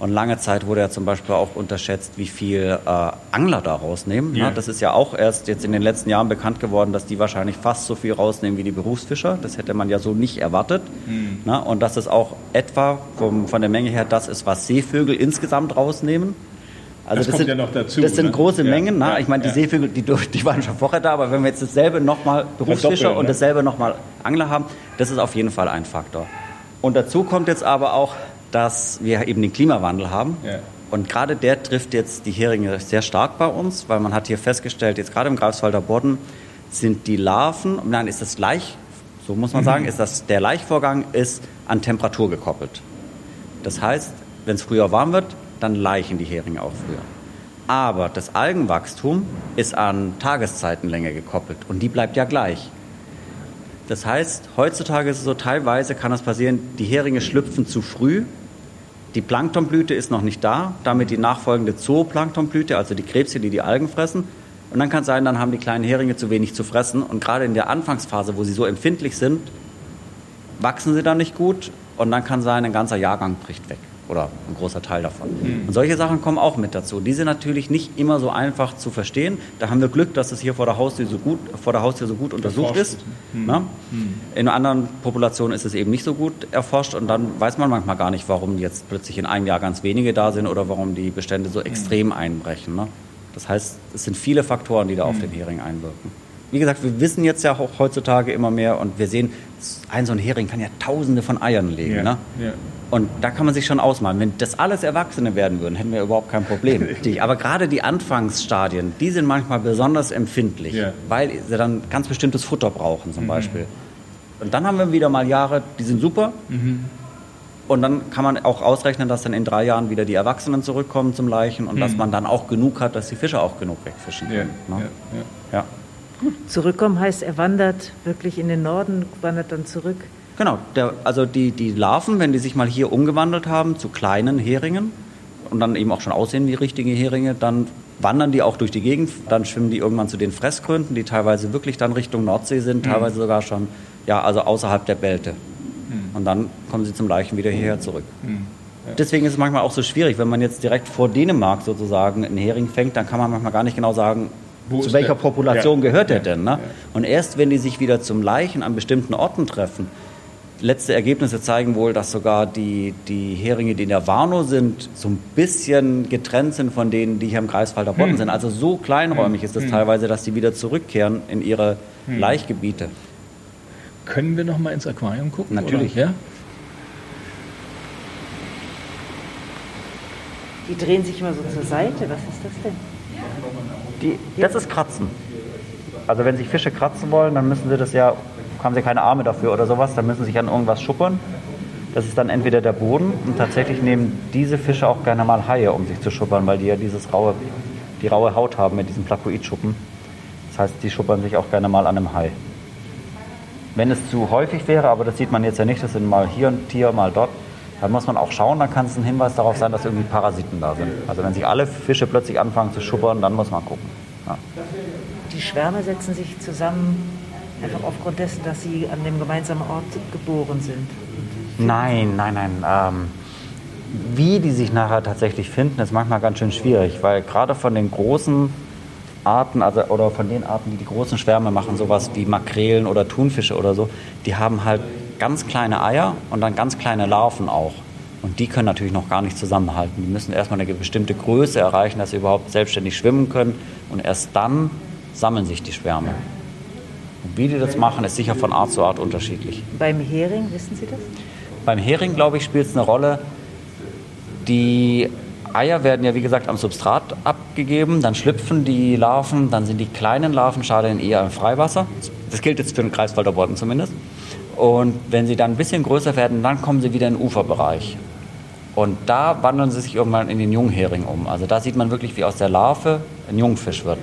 Und lange Zeit wurde ja zum Beispiel auch unterschätzt, wie viel äh, Angler da rausnehmen. Ja. Ja, das ist ja auch erst jetzt in den letzten Jahren bekannt geworden, dass die wahrscheinlich fast so viel rausnehmen wie die Berufsfischer. Das hätte man ja so nicht erwartet. Na, und dass es auch etwa vom, von der Menge her das ist, was Seevögel insgesamt rausnehmen. Also Das kommt sind, ja noch dazu, Das sind ne? große Ja, Mengen. Na? ja, ich meine, die ja. Seevögel, die, die waren schon vorher da, aber wenn wir jetzt dasselbe nochmal Berufsfischer und ne? dasselbe nochmal Angler haben, das ist auf jeden Fall ein Faktor. Und dazu kommt jetzt aber auch, dass wir eben den Klimawandel haben. Ja. Und gerade der trifft jetzt die Heringe sehr stark bei uns, weil man hat hier festgestellt, jetzt gerade im Greifswalder Bodden sind die Larven, nein, ist das Laich, so muss man sagen, ist das, der Laichvorgang ist an Temperatur gekoppelt. Das heißt, wenn es früher warm wird, dann laichen die Heringe auch früher. Aber das Algenwachstum ist an Tageszeitenlänge gekoppelt und die bleibt ja gleich. Das heißt, heutzutage ist es so, teilweise kann es passieren, die Heringe schlüpfen zu früh, die Planktonblüte ist noch nicht da, damit die nachfolgende Zooplanktonblüte, also die Krebse, die die Algen fressen. Und dann kann es sein, dann haben die kleinen Heringe zu wenig zu fressen. Und gerade in der Anfangsphase, wo sie so empfindlich sind, wachsen sie dann nicht gut und dann kann sein, ein ganzer Jahrgang bricht weg oder ein großer Teil davon. Und solche Sachen kommen auch mit dazu. Die sind natürlich nicht immer so einfach zu verstehen. Da haben wir Glück, dass es hier vor der Haustür so gut, vor der Haustür so gut untersucht Erforscht ist. Na? In anderen Populationen ist es eben nicht so gut erforscht und dann weiß man manchmal gar nicht, warum jetzt plötzlich in einem Jahr ganz wenige da sind oder warum die Bestände so extrem einbrechen. Ne? Das heißt, es sind viele Faktoren, die da auf den Hering einwirken. Wie gesagt, wir wissen jetzt ja auch heutzutage immer mehr und wir sehen, ein so ein Hering kann ja tausende von Eiern legen. Ja, Ne? ja. Und da kann man sich schon ausmalen. Wenn das alles Erwachsene werden würden, hätten wir überhaupt kein Problem. [laughs] Aber gerade die Anfangsstadien, die sind manchmal besonders empfindlich, Ja. weil sie dann ganz bestimmtes Futter brauchen zum Beispiel. Und dann haben wir wieder mal Jahre, die sind super. Und dann kann man auch ausrechnen, dass dann in drei Jahren wieder die Erwachsenen zurückkommen zum Leichen und dass man dann auch genug hat, dass die Fische auch genug wegfischen können. ne? ja. Zurückkommen heißt, er wandert wirklich in den Norden, wandert dann zurück. Genau, der, also die, die Larven, wenn die sich mal hier umgewandelt haben zu kleinen Heringen, und dann eben auch schon aussehen wie richtige Heringe, dann wandern die auch durch die Gegend, dann schwimmen die irgendwann zu den Fressgründen, die teilweise wirklich dann Richtung Nordsee sind, mhm. teilweise sogar schon, ja, also außerhalb der Belte. Mhm. Und dann kommen sie zum Leichen wieder hierher zurück. Mhm. Ja. Deswegen ist es manchmal auch so schwierig, wenn man jetzt direkt vor Dänemark sozusagen einen Hering fängt, dann kann man manchmal gar nicht genau sagen, Wo zu welcher der? Population ja. gehört der denn. Ne? Ja. Und erst wenn die sich wieder zum Leichen an bestimmten Orten treffen, letzte Ergebnisse zeigen wohl, dass sogar die, die Heringe, die in der Warnow sind, so ein bisschen getrennt sind von denen, die hier im Greifswalder Bodden hm. sind. Also so kleinräumig hm. ist es hm. teilweise, dass die wieder zurückkehren in ihre hm. Laichgebiete. Können wir noch mal ins Aquarium gucken? Natürlich. Oder? Ja? Die drehen sich immer so zur Seite. Was ist das denn? Die, das ist Kratzen. Also wenn sich Fische kratzen wollen, dann müssen sie das ja, haben sie keine Arme dafür oder sowas, dann müssen sie sich an irgendwas schuppern. Das ist dann entweder der Boden und tatsächlich nehmen diese Fische auch gerne mal Haie, um sich zu schuppern, weil die ja dieses raue, die raue Haut haben mit diesen Plakoidschuppen. Das heißt, die schuppern sich auch gerne mal an einem Hai. Wenn es zu häufig wäre, aber das sieht man jetzt ja nicht, das sind mal hier ein Tier, mal dort, dann muss man auch schauen, dann kann es ein Hinweis darauf sein, dass irgendwie Parasiten da sind. Also wenn sich alle Fische plötzlich anfangen zu schuppern, dann muss man gucken. Ja. Die Schwärme setzen sich zusammen einfach aufgrund dessen, dass sie an dem gemeinsamen Ort geboren sind. Nein, nein, nein. Ähm, wie die sich nachher tatsächlich finden, ist manchmal ganz schön schwierig, weil gerade von den großen Arten, also oder von den Arten, die die großen Schwärme machen, sowas wie Makrelen oder Thunfische oder so, die haben halt ganz kleine Eier und dann ganz kleine Larven auch. Und die können natürlich noch gar nicht zusammenhalten. Die müssen erstmal eine bestimmte Größe erreichen, dass sie überhaupt selbstständig schwimmen können. Und erst dann sammeln sich die Schwärme. Und wie die das machen, ist sicher von Art zu Art unterschiedlich. Beim Hering, wissen Sie das? Beim Hering, glaube ich, spielt es eine Rolle. Die Eier werden ja, wie gesagt, am Substrat abgegeben, dann schlüpfen die Larven, dann sind die kleinen Larvenschalen eher im Freiwasser. Das gilt jetzt für den Kreiswalder Bodden zumindest. Und wenn sie dann ein bisschen größer werden, dann kommen sie wieder in den Uferbereich. Und da wandeln sie sich irgendwann in den Junghering um. Also da sieht man wirklich, wie aus der Larve ein Jungfisch wird.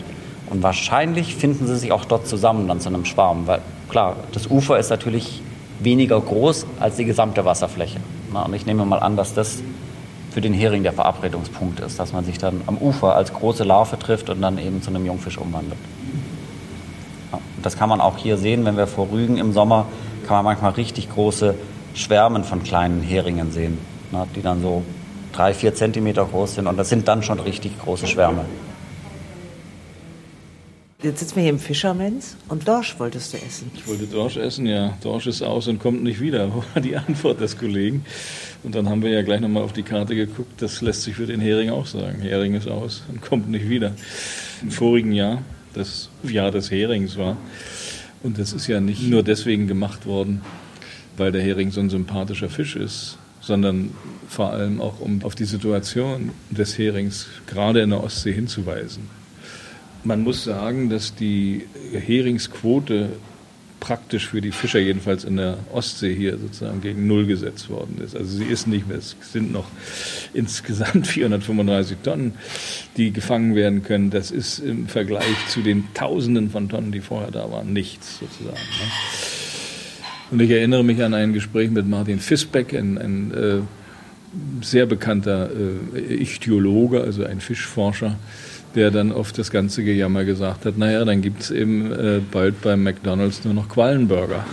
Und wahrscheinlich finden sie sich auch dort zusammen dann zu einem Schwarm. Weil klar, das Ufer ist natürlich weniger groß als die gesamte Wasserfläche. Und ich nehme mal an, dass das für den Hering der Verabredungspunkt ist, dass man sich dann am Ufer als große Larve trifft und dann eben zu einem Jungfisch umwandelt. Das kann man auch hier sehen, wenn wir vor Rügen im Sommer kann man manchmal richtig große Schwärmen von kleinen Heringen sehen, ne, die dann so drei, vier Zentimeter groß sind. Und das sind dann schon richtig große Schwärme. Jetzt sitzen wir hier im Fischermens und Dorsch wolltest du essen. Ich wollte Dorsch essen, ja. Dorsch ist aus und kommt nicht wieder, [laughs] war die Antwort des Kollegen. Und dann haben wir ja gleich nochmal auf die Karte geguckt. Das lässt sich für den Hering auch sagen. Hering ist aus und kommt nicht wieder. Im vorigen Jahr, das Jahr des Herings war, und das ist ja nicht nur deswegen gemacht worden, weil der Hering so ein sympathischer Fisch ist, sondern vor allem auch, um auf die Situation des Herings gerade in der Ostsee hinzuweisen. Man muss sagen, dass die Heringsquote praktisch für die Fischer jedenfalls in der Ostsee hier sozusagen gegen Null gesetzt worden ist. Also sie ist nicht mehr, es sind noch [laughs] insgesamt 435 Tonnen, die gefangen werden können. Das ist im Vergleich zu den Tausenden von Tonnen, die vorher da waren, nichts sozusagen. Ne? Und ich erinnere mich an ein Gespräch mit Martin Fisbeck, ein, ein äh, sehr bekannter äh, Ichthyologe, also ein Fischforscher, der dann auf das ganze Gejammer gesagt hat, naja, dann gibt es eben äh, bald beim McDonalds nur noch Quallenburger.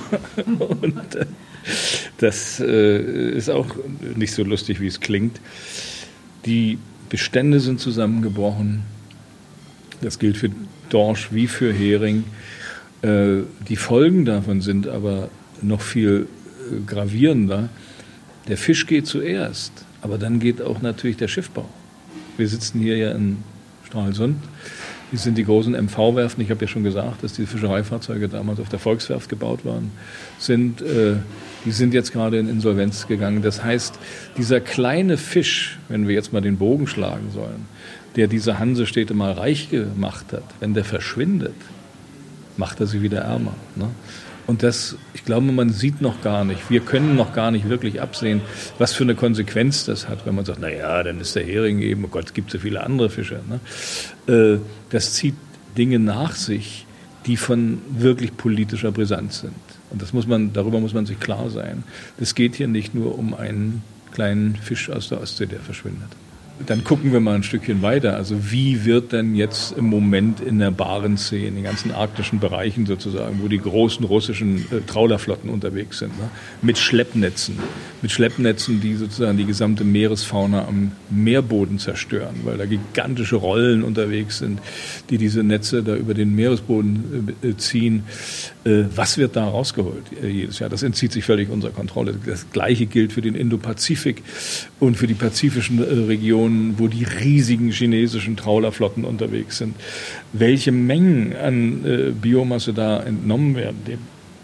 [laughs] Und äh, das äh, ist auch nicht so lustig, wie es klingt. Die Bestände sind zusammengebrochen. Das gilt für Dorsch wie für Hering. Äh, die Folgen davon sind aber noch viel äh, gravierender. Der Fisch geht zuerst, aber dann geht auch natürlich der Schiffbau. Wir sitzen hier ja in Stralsund. Die sind die großen MV-Werften. Ich habe ja schon gesagt, dass die Fischereifahrzeuge damals auf der Volkswerft gebaut waren. Sind, äh, die sind jetzt gerade in Insolvenz gegangen. Das heißt, dieser kleine Fisch, wenn wir jetzt mal den Bogen schlagen sollen, der diese Hansestädte mal reich gemacht hat, wenn der verschwindet, macht er sie wieder ärmer. Ne? Und das, ich glaube, man sieht noch gar nicht, wir können noch gar nicht wirklich absehen, was für eine Konsequenz das hat, wenn man sagt, na ja, dann ist der Hering eben, oh Gott, es gibt so viele andere Fische. Ne? Äh, das zieht Dinge nach sich, die von wirklich politischer Brisanz sind. Und das muss man, darüber muss man sich klar sein. Es geht hier nicht nur um einen kleinen Fisch aus der Ostsee, der verschwindet. Dann gucken wir mal ein Stückchen weiter. Also wie wird denn jetzt im Moment in der Barentssee, in den ganzen arktischen Bereichen sozusagen, wo die großen russischen äh, Trawlerflotten unterwegs sind, ne? mit Schleppnetzen, mit Schleppnetzen, die sozusagen die gesamte Meeresfauna am Meerboden zerstören, weil da gigantische Rollen unterwegs sind, die diese Netze da über den Meeresboden äh, ziehen. Äh, was wird da rausgeholt äh, jedes Jahr? Das entzieht sich völlig unserer Kontrolle. Das Gleiche gilt für den Indopazifik und für die pazifischen äh, Regionen Regionen, wo die riesigen chinesischen Trawlerflotten unterwegs sind, welche Mengen an äh, Biomasse da entnommen werden, dem,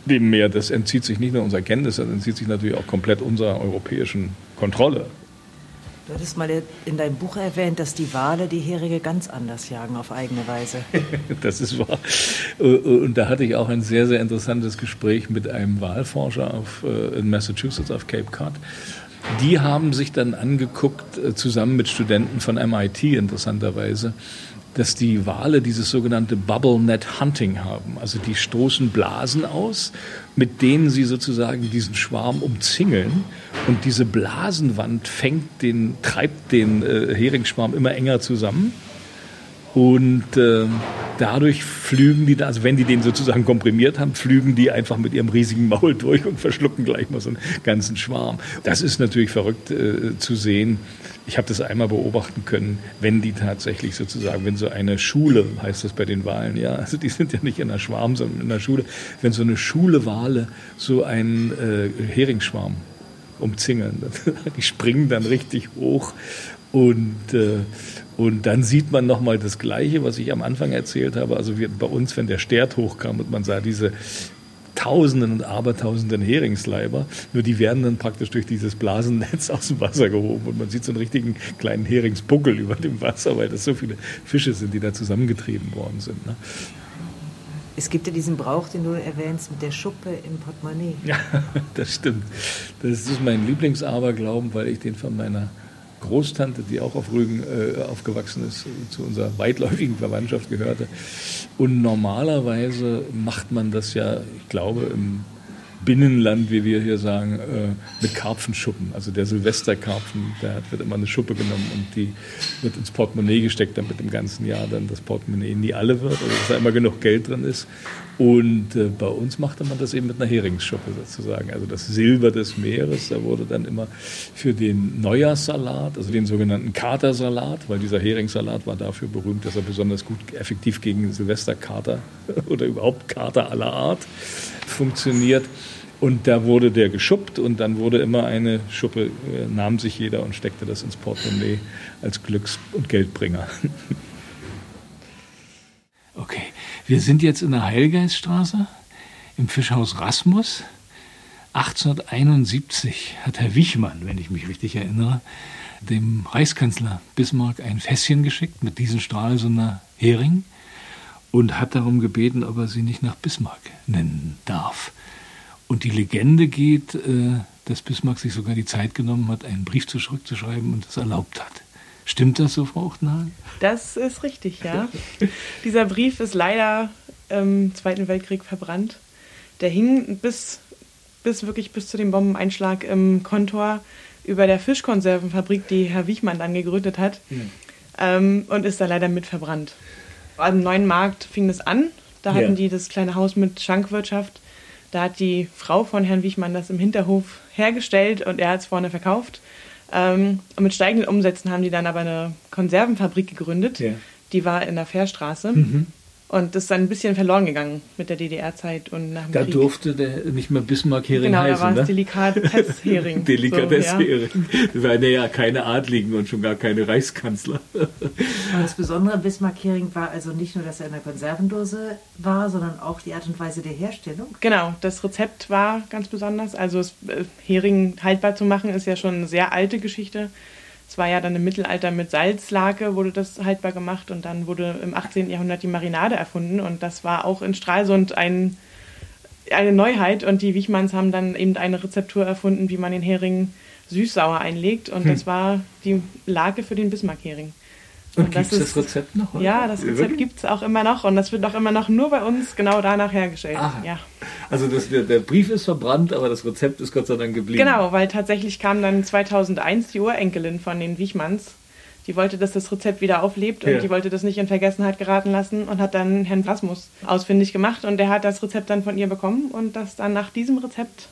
dem Meer, das entzieht sich nicht nur unserer Kenntnis, das entzieht sich natürlich auch komplett unserer europäischen Kontrolle. Du hattest mal in deinem Buch erwähnt, dass die Wale die Heringe ganz anders jagen auf eigene Weise. [laughs] das ist wahr. Und da hatte ich auch ein sehr, sehr interessantes Gespräch mit einem Walforscher auf, äh, in Massachusetts auf Cape Cod. Die haben sich dann angeguckt, äh, zusammen mit Studenten von MIT interessanterweise, dass die Wale dieses sogenannte Bubble Net Hunting haben. Also die stoßen Blasen aus, mit denen sie sozusagen diesen Schwarm umzingeln. Und diese Blasenwand fängt den, treibt den äh, Heringsschwarm immer enger zusammen. Und äh, dadurch flügen die, also wenn die den sozusagen komprimiert haben, flügen die einfach mit ihrem riesigen Maul durch und [laughs] verschlucken gleich mal so einen ganzen Schwarm. Das ist natürlich verrückt äh, zu sehen. Ich habe das einmal beobachten können, wenn die tatsächlich sozusagen, wenn so eine Schule, heißt das bei den Wahlen, ja, also die sind ja nicht in einer Schwarm, sondern in einer Schule, wenn so eine Schule Wale so einen äh, Heringsschwarm umzingeln, [laughs] die springen dann richtig hoch und äh, und dann sieht man nochmal das Gleiche, was ich am Anfang erzählt habe. Also wir, bei uns, wenn der Stert hochkam und man sah diese Tausenden und Abertausenden Heringsleiber, nur die werden dann praktisch durch dieses Blasennetz [laughs] aus dem Wasser gehoben und man sieht so einen richtigen kleinen Heringsbuckel über dem Wasser, weil das so viele Fische sind, die da zusammengetrieben worden sind. Ne? Es gibt ja diesen Brauch, den du erwähnst, mit der Schuppe im Portemonnaie. [laughs] Ja, das stimmt. Das ist mein Lieblingsaberglauben, weil ich den von meiner Großtante, die auch auf Rügen äh, aufgewachsen ist, zu unserer weitläufigen Verwandtschaft gehörte. Und normalerweise macht man das ja, ich glaube, im Binnenland, wie wir hier sagen, äh, mit Karpfenschuppen. Also der Silvesterkarpfen, der wird immer eine Schuppe genommen und die wird ins Portemonnaie gesteckt, damit im ganzen Jahr dann das Portemonnaie nie alle wird, also dass da immer genug Geld drin ist. Und äh, bei uns machte man das eben mit einer Heringsschuppe sozusagen. Also das Silber des Meeres, da wurde dann immer für den Neujahrssalat, also den sogenannten Katersalat, weil dieser Heringssalat war dafür berühmt, dass er besonders gut effektiv gegen Silvesterkater [laughs] oder überhaupt Kater aller Art funktioniert. Und da wurde der geschuppt und dann wurde immer eine Schuppe, äh, nahm sich jeder und steckte das ins Portemonnaie als Glücks- und Geldbringer. [laughs] Okay. Wir sind jetzt in der Heilgeiststraße im Fischhaus Rasmus. 1871 hat Herr Wichmann, wenn ich mich richtig erinnere, dem Reichskanzler Bismarck ein Fässchen geschickt mit diesen Stralsunder Hering und hat darum gebeten, ob er sie nicht nach Bismarck nennen darf. Und die Legende geht, äh, dass Bismarck sich sogar die Zeit genommen hat, einen Brief zurückzuschreiben und es erlaubt hat. Stimmt das so, Frau Uchtenhagen? Das ist richtig, ja. [laughs] Dieser Brief ist leider im Zweiten Weltkrieg verbrannt. Der hing bis, bis wirklich bis zu dem Bombeneinschlag im Kontor über der Fischkonservenfabrik, die Herr Wichmann dann gegründet hat, mhm. ähm, und ist da leider mit verbrannt. Am neuen Markt fing das an. Da hatten ja. die das kleine Haus mit Schankwirtschaft. Da hat die Frau von Herrn Wichmann das im Hinterhof hergestellt und er hat es vorne verkauft. Ähm, und mit steigenden Umsätzen haben die dann aber eine Konservenfabrik gegründet. Ja. Die war in der Fährstraße. Mhm. Und das ist dann ein bisschen verloren gegangen mit der DDR-Zeit und nach dem Da Krieg. durfte der nicht mehr Bismarck-Hering genau, heißen, da war es ne? Delikatesshering. [laughs] Delikatesshering. So, ja. [laughs] Das waren ja keine Adligen und schon gar keine Reichskanzler. Aber das Besondere an Bismarck-Hering war also nicht nur, dass er in der Konservendose war, sondern auch die Art und Weise der Herstellung. Genau, das Rezept war ganz besonders. Also das äh, Hering haltbar zu machen, ist ja schon eine sehr alte Geschichte. Es war ja dann im Mittelalter mit Salzlake wurde das haltbar gemacht und dann wurde im 18. Jahrhundert die Marinade erfunden und das war auch in Stralsund ein, eine Neuheit und die Wichmanns haben dann eben eine Rezeptur erfunden, wie man den Hering süß-sauer einlegt und hm. das war die Lage für den Bismarck-Hering. Und, und gibt es das Rezept noch? Heute? Ja, das Rezept gibt es auch immer noch und das wird auch immer noch nur bei uns genau danach hergestellt. Ja. Also das, der, der, Brief ist verbrannt, aber das Rezept ist Gott sei Dank geblieben. Genau, weil tatsächlich kam dann 2001 die Urenkelin von den Wichmanns Die wollte, dass das Rezept wieder auflebt und Ja. die wollte das nicht in Vergessenheit geraten lassen und hat dann Herrn Rasmus ausfindig gemacht und der hat das Rezept dann von ihr bekommen und das dann nach diesem Rezept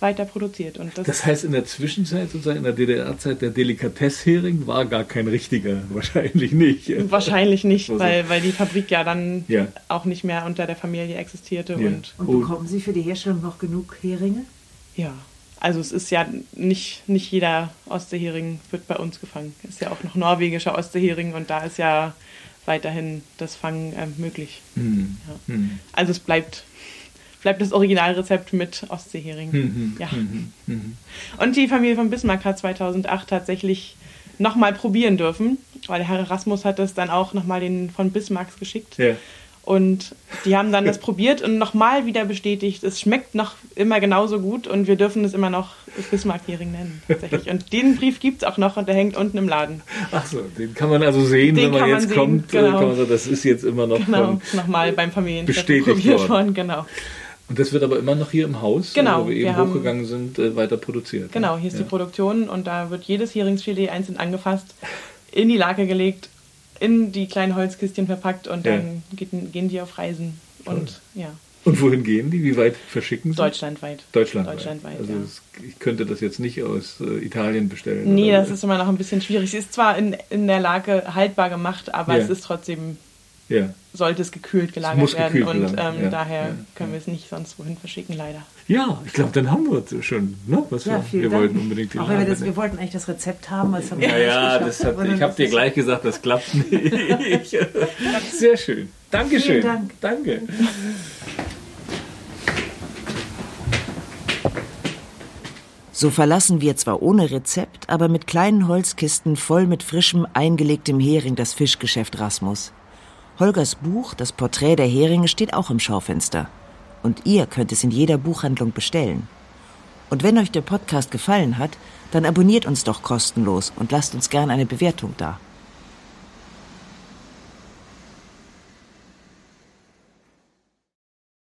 weiter produziert. Und das, Das heißt, in der Zwischenzeit, sozusagen in der DDR-Zeit, der Delikatesshering war gar kein richtiger. [laughs] Wahrscheinlich nicht. wahrscheinlich nicht, Also- weil, weil die Fabrik ja dann Ja. auch nicht mehr unter der Familie existierte Ja. und Und Oh. bekommen Sie für die Herstellung noch genug Heringe? ja. Also es ist ja nicht, nicht jeder Ostseehering wird bei uns gefangen. Es ist ja auch noch norwegischer Ostseehering und da ist ja weiterhin das Fangen ähm, möglich. Hm. Ja. Hm. Also es bleibt, bleibt das Originalrezept mit Ostseehering. Mhm. Ja. Mhm. Mhm. Und die Familie von Bismarck hat 2008 tatsächlich nochmal probieren dürfen, weil der Herr Erasmus hat es dann auch nochmal den von Bismarcks geschickt. Ja. Und die haben dann das [laughs] probiert und nochmal wieder bestätigt, es schmeckt noch immer genauso gut und wir dürfen es immer noch Bismarck-Hering nennen, tatsächlich. Und den Brief gibt es auch noch und der hängt unten im Laden. Ach so, den kann man also sehen, Den wenn man jetzt sehen, kommt. äh, genau. Kann man sagen, das ist jetzt immer noch Genau, nochmal beim Familientreffen bestätigt probiert worden. worden. Genau, Und das wird aber immer noch hier im Haus, Genau, wo wir wir eben haben- hochgegangen sind, äh, weiter produziert. genau hier ist ja. die Produktion und da wird jedes Heringsfilet einzeln angefasst, in die Lake gelegt, in die kleinen Holzkistchen verpackt und Ja. dann geht, gehen die auf Reisen. Und ja, Und wohin gehen die? Wie weit verschicken sie? deutschlandweit. Deutschlandweit. Deutschlandweit, also ja. es, ich könnte das jetzt nicht aus äh, Italien bestellen. Nee, oder das ist immer noch ein bisschen schwierig. Sie ist zwar in, in der Lage haltbar gemacht, aber Ja. es ist trotzdem, Ja. Sollte es gekühlt gelagert muss werden. gekühlt und ähm, ja, daher ja, können wir es nicht sonst wohin verschicken, leider. ja, ich glaube, dann haben wir es schon. Ne? Was Ja, wir, wir wollten unbedingt die Auch wenn wir, das, wir wollten eigentlich das Rezept haben. Das haben wir Ja, ja, das hat, ich habe dir gleich gesagt, das klappt [laughs] nicht. Sehr schön. Dankeschön. Vielen Dank. Danke. So verlassen wir zwar ohne Rezept, aber mit kleinen Holzkisten voll mit frischem, eingelegtem Hering das Fischgeschäft Rasmus. Holgers Buch, das Porträt der Heringe, steht auch im Schaufenster. Und ihr könnt es in jeder Buchhandlung bestellen. Und wenn euch der Podcast gefallen hat, dann abonniert uns doch kostenlos und lasst uns gern eine Bewertung da.